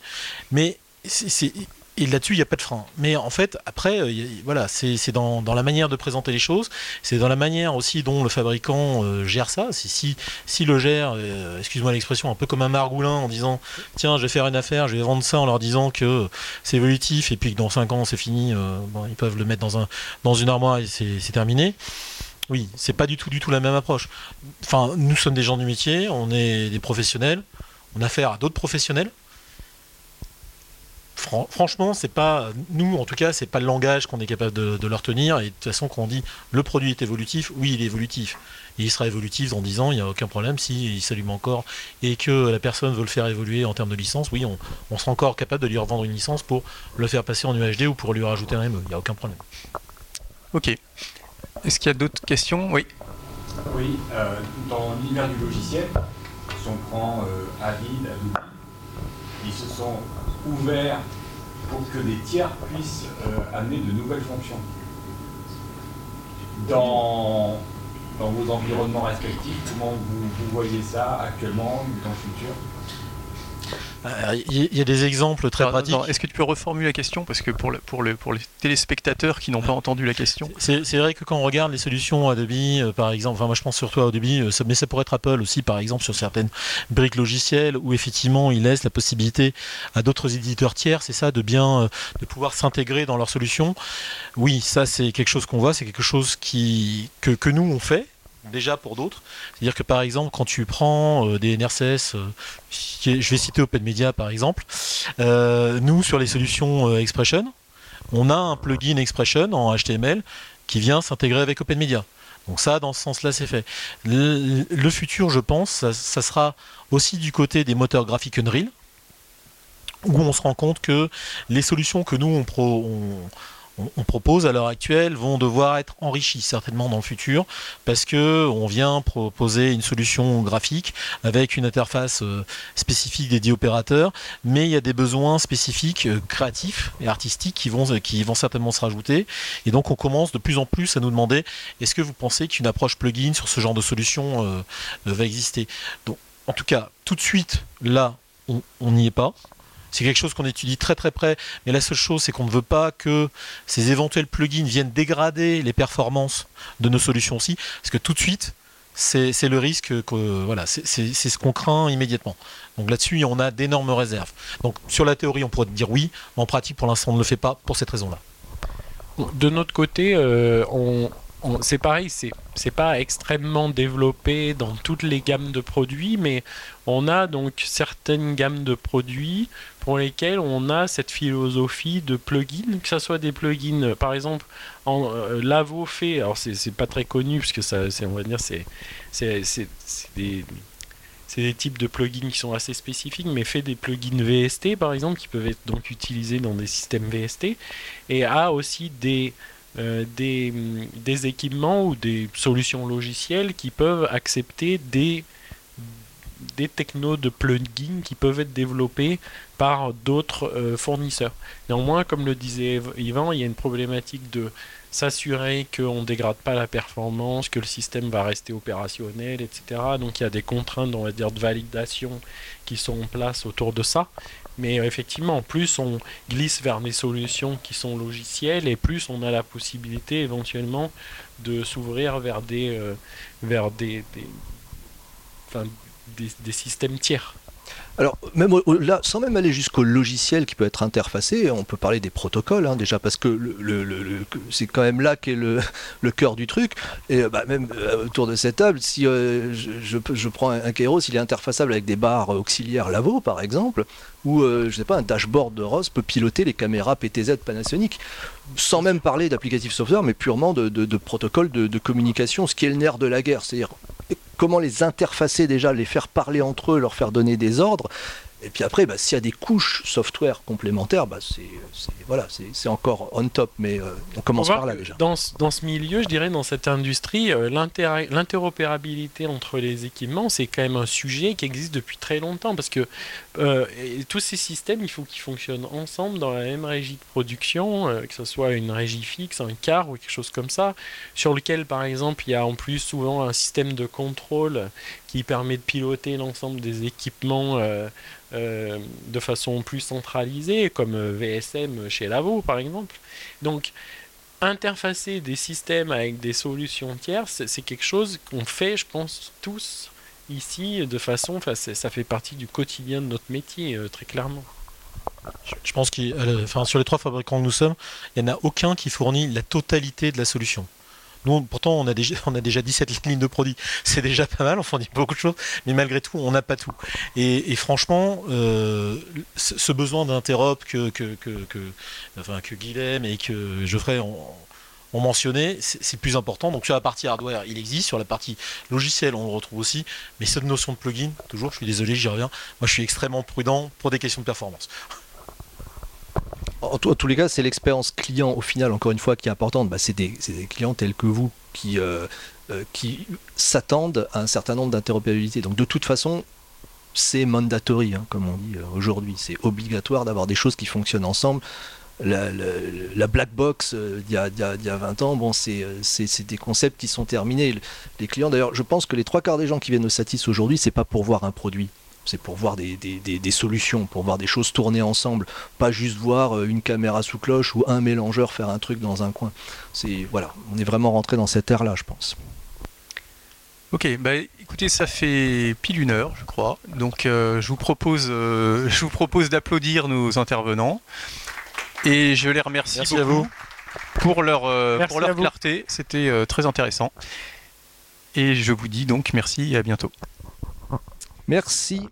Speaker 3: Mais c'est, et là-dessus, il n'y a pas de frein. Mais en fait, après, euh, voilà, c'est dans, la manière de présenter les choses, c'est dans la manière aussi dont le fabricant euh, gère ça. Si, si, le gère, euh, excuse-moi l'expression, un peu comme un margoulin en disant tiens, je vais faire une affaire, je vais vendre ça en leur disant que c'est évolutif et puis que dans 5 ans c'est fini, ils peuvent le mettre dans, un, dans une armoire et c'est terminé. Oui, c'est pas du tout, du tout la même approche. Enfin, nous sommes des gens du métier, on est des professionnels, on a affaire à d'autres professionnels. Franchement, c'est pas nous, en tout cas, c'est pas le langage qu'on est capable de, leur tenir. Et de toute façon, quand on dit le produit est évolutif, oui, il est évolutif. il sera évolutif dans 10 ans, il n'y a aucun problème. S'il il s'allume encore et que la personne veut le faire évoluer en termes de licence, oui, on, on sera encore capable de lui revendre une licence pour le faire passer en UHD ou pour lui rajouter un ME. Il n'y a aucun problème.
Speaker 1: Ok. Est-ce qu'il y a d'autres questions? Oui.
Speaker 6: Oui, euh, dans l'univers du logiciel, si on prend euh, Avid, Adobe, ils se sont ouverts pour que des tiers puissent euh, amener de nouvelles fonctions. Dans, vos environnements respectifs, comment vous, voyez ça actuellement, dans le futur?
Speaker 3: Il y a des exemples très pratiques.
Speaker 1: Est-ce que tu peux reformuler la question Parce que pour, pour, pour les téléspectateurs qui n'ont pas entendu la question.
Speaker 3: C'est vrai que quand on regarde les solutions Adobe, euh, par exemple, enfin moi je pense surtout à Adobe, euh, mais ça pourrait être Apple aussi, par exemple, sur certaines briques logicielles, où effectivement ils laissent la possibilité à d'autres éditeurs tiers, c'est ça, de bien euh, de pouvoir s'intégrer dans leurs solutions. Oui, ça c'est quelque chose qu'on voit, c'est quelque chose qui, que, que nous on fait, déjà pour d'autres. C'est-à-dire que par exemple, quand tu prends euh, des NRCS, euh, je vais citer OpenMedia par exemple, euh, nous sur les solutions Expression, on a un plugin Expression en HTML qui vient s'intégrer avec OpenMedia. Donc ça, dans ce sens-là, c'est fait. Le, futur, je pense, ça, sera aussi du côté des moteurs graphiques Unreal, où on se rend compte que les solutions que nous, on, pro, on on, propose à l'heure actuelle vont devoir être enrichis certainement dans le futur parce que on vient proposer une solution graphique avec une interface euh, spécifique dédiée opérateurs, mais il y a des besoins spécifiques euh, créatifs et artistiques qui vont, qui vont certainement se rajouter. Et donc on commence de plus en plus à nous demander est-ce que vous pensez qu'une approche plugin sur ce genre de solution euh, va exister? Donc en tout cas, tout de suite, là, on n'y est pas. C'est quelque chose qu'on étudie très très près, mais la seule chose, c'est qu'on ne veut pas que ces éventuels plugins viennent dégrader les performances de nos solutions aussi, parce que tout de suite, c'est le risque que voilà, c'est ce qu'on craint immédiatement. Donc là-dessus, on a d'énormes réserves. Donc sur la théorie, on pourrait dire oui, mais en pratique, pour l'instant, on ne le fait pas pour cette raison-là.
Speaker 2: De notre côté, euh, c'est pareil, c'est c'est pas extrêmement développé dans toutes les gammes de produits, mais on a donc certaines gammes de produits pour lesquels on a cette philosophie de plugins, que ce soit des plugins, par exemple, en euh, Lavo fait, alors c'est pas très connu puisque ça, on va dire, c'est des des types de plugins qui sont assez spécifiques, mais fait des plugins VST par exemple, qui peuvent être donc utilisés dans des systèmes VST, et a aussi euh, des, équipements ou des solutions logicielles qui peuvent accepter des, des technos de plugins qui peuvent être développés par d'autres euh, fournisseurs. Néanmoins, comme le disait Yvan, il y a une problématique de s'assurer qu'on ne dégrade pas la performance, que le système va rester opérationnel, etc. Donc il y a des contraintes, on va dire, de validation qui sont en place autour de ça. Mais euh, effectivement, plus on glisse vers des solutions qui sont logicielles et plus on a la possibilité éventuellement de s'ouvrir vers des, euh, vers des, des, systèmes tiers.
Speaker 4: Alors, même là, sans même aller jusqu'au logiciel qui peut être interfacé, on peut parler des protocoles, hein, déjà, parce que c'est quand même là qu'est le, cœur du truc. Et euh, bah, même euh, autour de cette table, si euh, je, prends un, Kairos, il est interfaçable avec des barres auxiliaires Lavo, par exemple, ou euh, je sais pas, un dashboard de ROS peut piloter les caméras PTZ Panasonic, sans même parler d'applicatif software, mais purement de, de, de protocoles de, de communication, ce qui est le nerf de la guerre, c'est-à-dire comment les interfacer déjà, les faire parler entre eux, leur faire donner des ordres? Et puis après, bah, s'il y a des couches software complémentaires, bah, c'est voilà, encore on top, mais euh, on commence par là déjà.
Speaker 2: Dans, ce- dans ce milieu, je dirais, dans cette industrie, euh, l'inter- l'interopérabilité entre les équipements, c'est quand même un sujet qui existe depuis très longtemps parce que euh, et tous ces systèmes, il faut qu'ils fonctionnent ensemble dans la même régie de production, que ce soit une régie fixe, un car ou quelque chose comme ça, sur lequel, par exemple, il y a en plus souvent un système de contrôle qui permet de piloter l'ensemble des équipements. euh, euh, de façon plus centralisée, comme euh, VSM chez Lavo par exemple. Donc, interfacer des systèmes avec des solutions tierces, c'est- quelque chose qu'on fait, je pense, tous ici de façon, enfin, ça fait partie du quotidien de notre métier, très clairement.
Speaker 3: Je- pense que enfin, sur les trois fabricants que nous sommes, il n'y en a aucun qui fournit la totalité de la solution. Nous, pourtant, on a déjà, on a déjà 17 lignes de produits. C'est déjà pas mal, on fournit beaucoup de choses, mais malgré tout, on n'a pas tout. Et, franchement, euh, ce besoin d'interop que, que, que, que- Guilhem et que Geoffrey ont, mentionné, c'est c'est plus important. Donc sur la partie hardware, il existe. Sur la partie logicielle, on le retrouve aussi. Mais cette notion de plugin, toujours, je suis désolé, j'y reviens. Moi, je suis extrêmement prudent pour des questions de performance.
Speaker 4: En, tous les cas, c'est l'expérience client au final, encore une fois, qui est importante. Bah, c'est des, clients tels que vous qui, euh, euh, qui s'attendent à un certain nombre d'interopérabilités. Donc de toute façon, c'est mandatory, hein, comme on dit euh, aujourd'hui. C'est obligatoire d'avoir des choses qui fonctionnent ensemble. La, la- la black box euh, d'il y, a- d'il y a- d'il y a 20 ans, bon, c'est des concepts qui sont terminés. Les clients, d'ailleurs, je pense que les trois quarts des gens qui viennent au Satis aujourd'hui, c'est pas pour voir un produit. C'est pour voir des, des- des- des solutions, pour voir des choses tourner ensemble, pas juste voir euh, une caméra sous cloche ou un mélangeur faire un truc dans un coin. C'est voilà, on est vraiment rentré dans cette ère-là, je pense.
Speaker 1: Ok, bah écoutez, ça fait pile une heure, je crois. Donc euh, je vous propose, euh, je vous propose d'applaudir nos intervenants et je les remercie
Speaker 3: Merci à
Speaker 1: beaucoup
Speaker 3: vous.
Speaker 1: pour leur euh, pour leur clarté. C'était euh, très intéressant. Et je vous dis donc merci et à bientôt.
Speaker 4: Merci.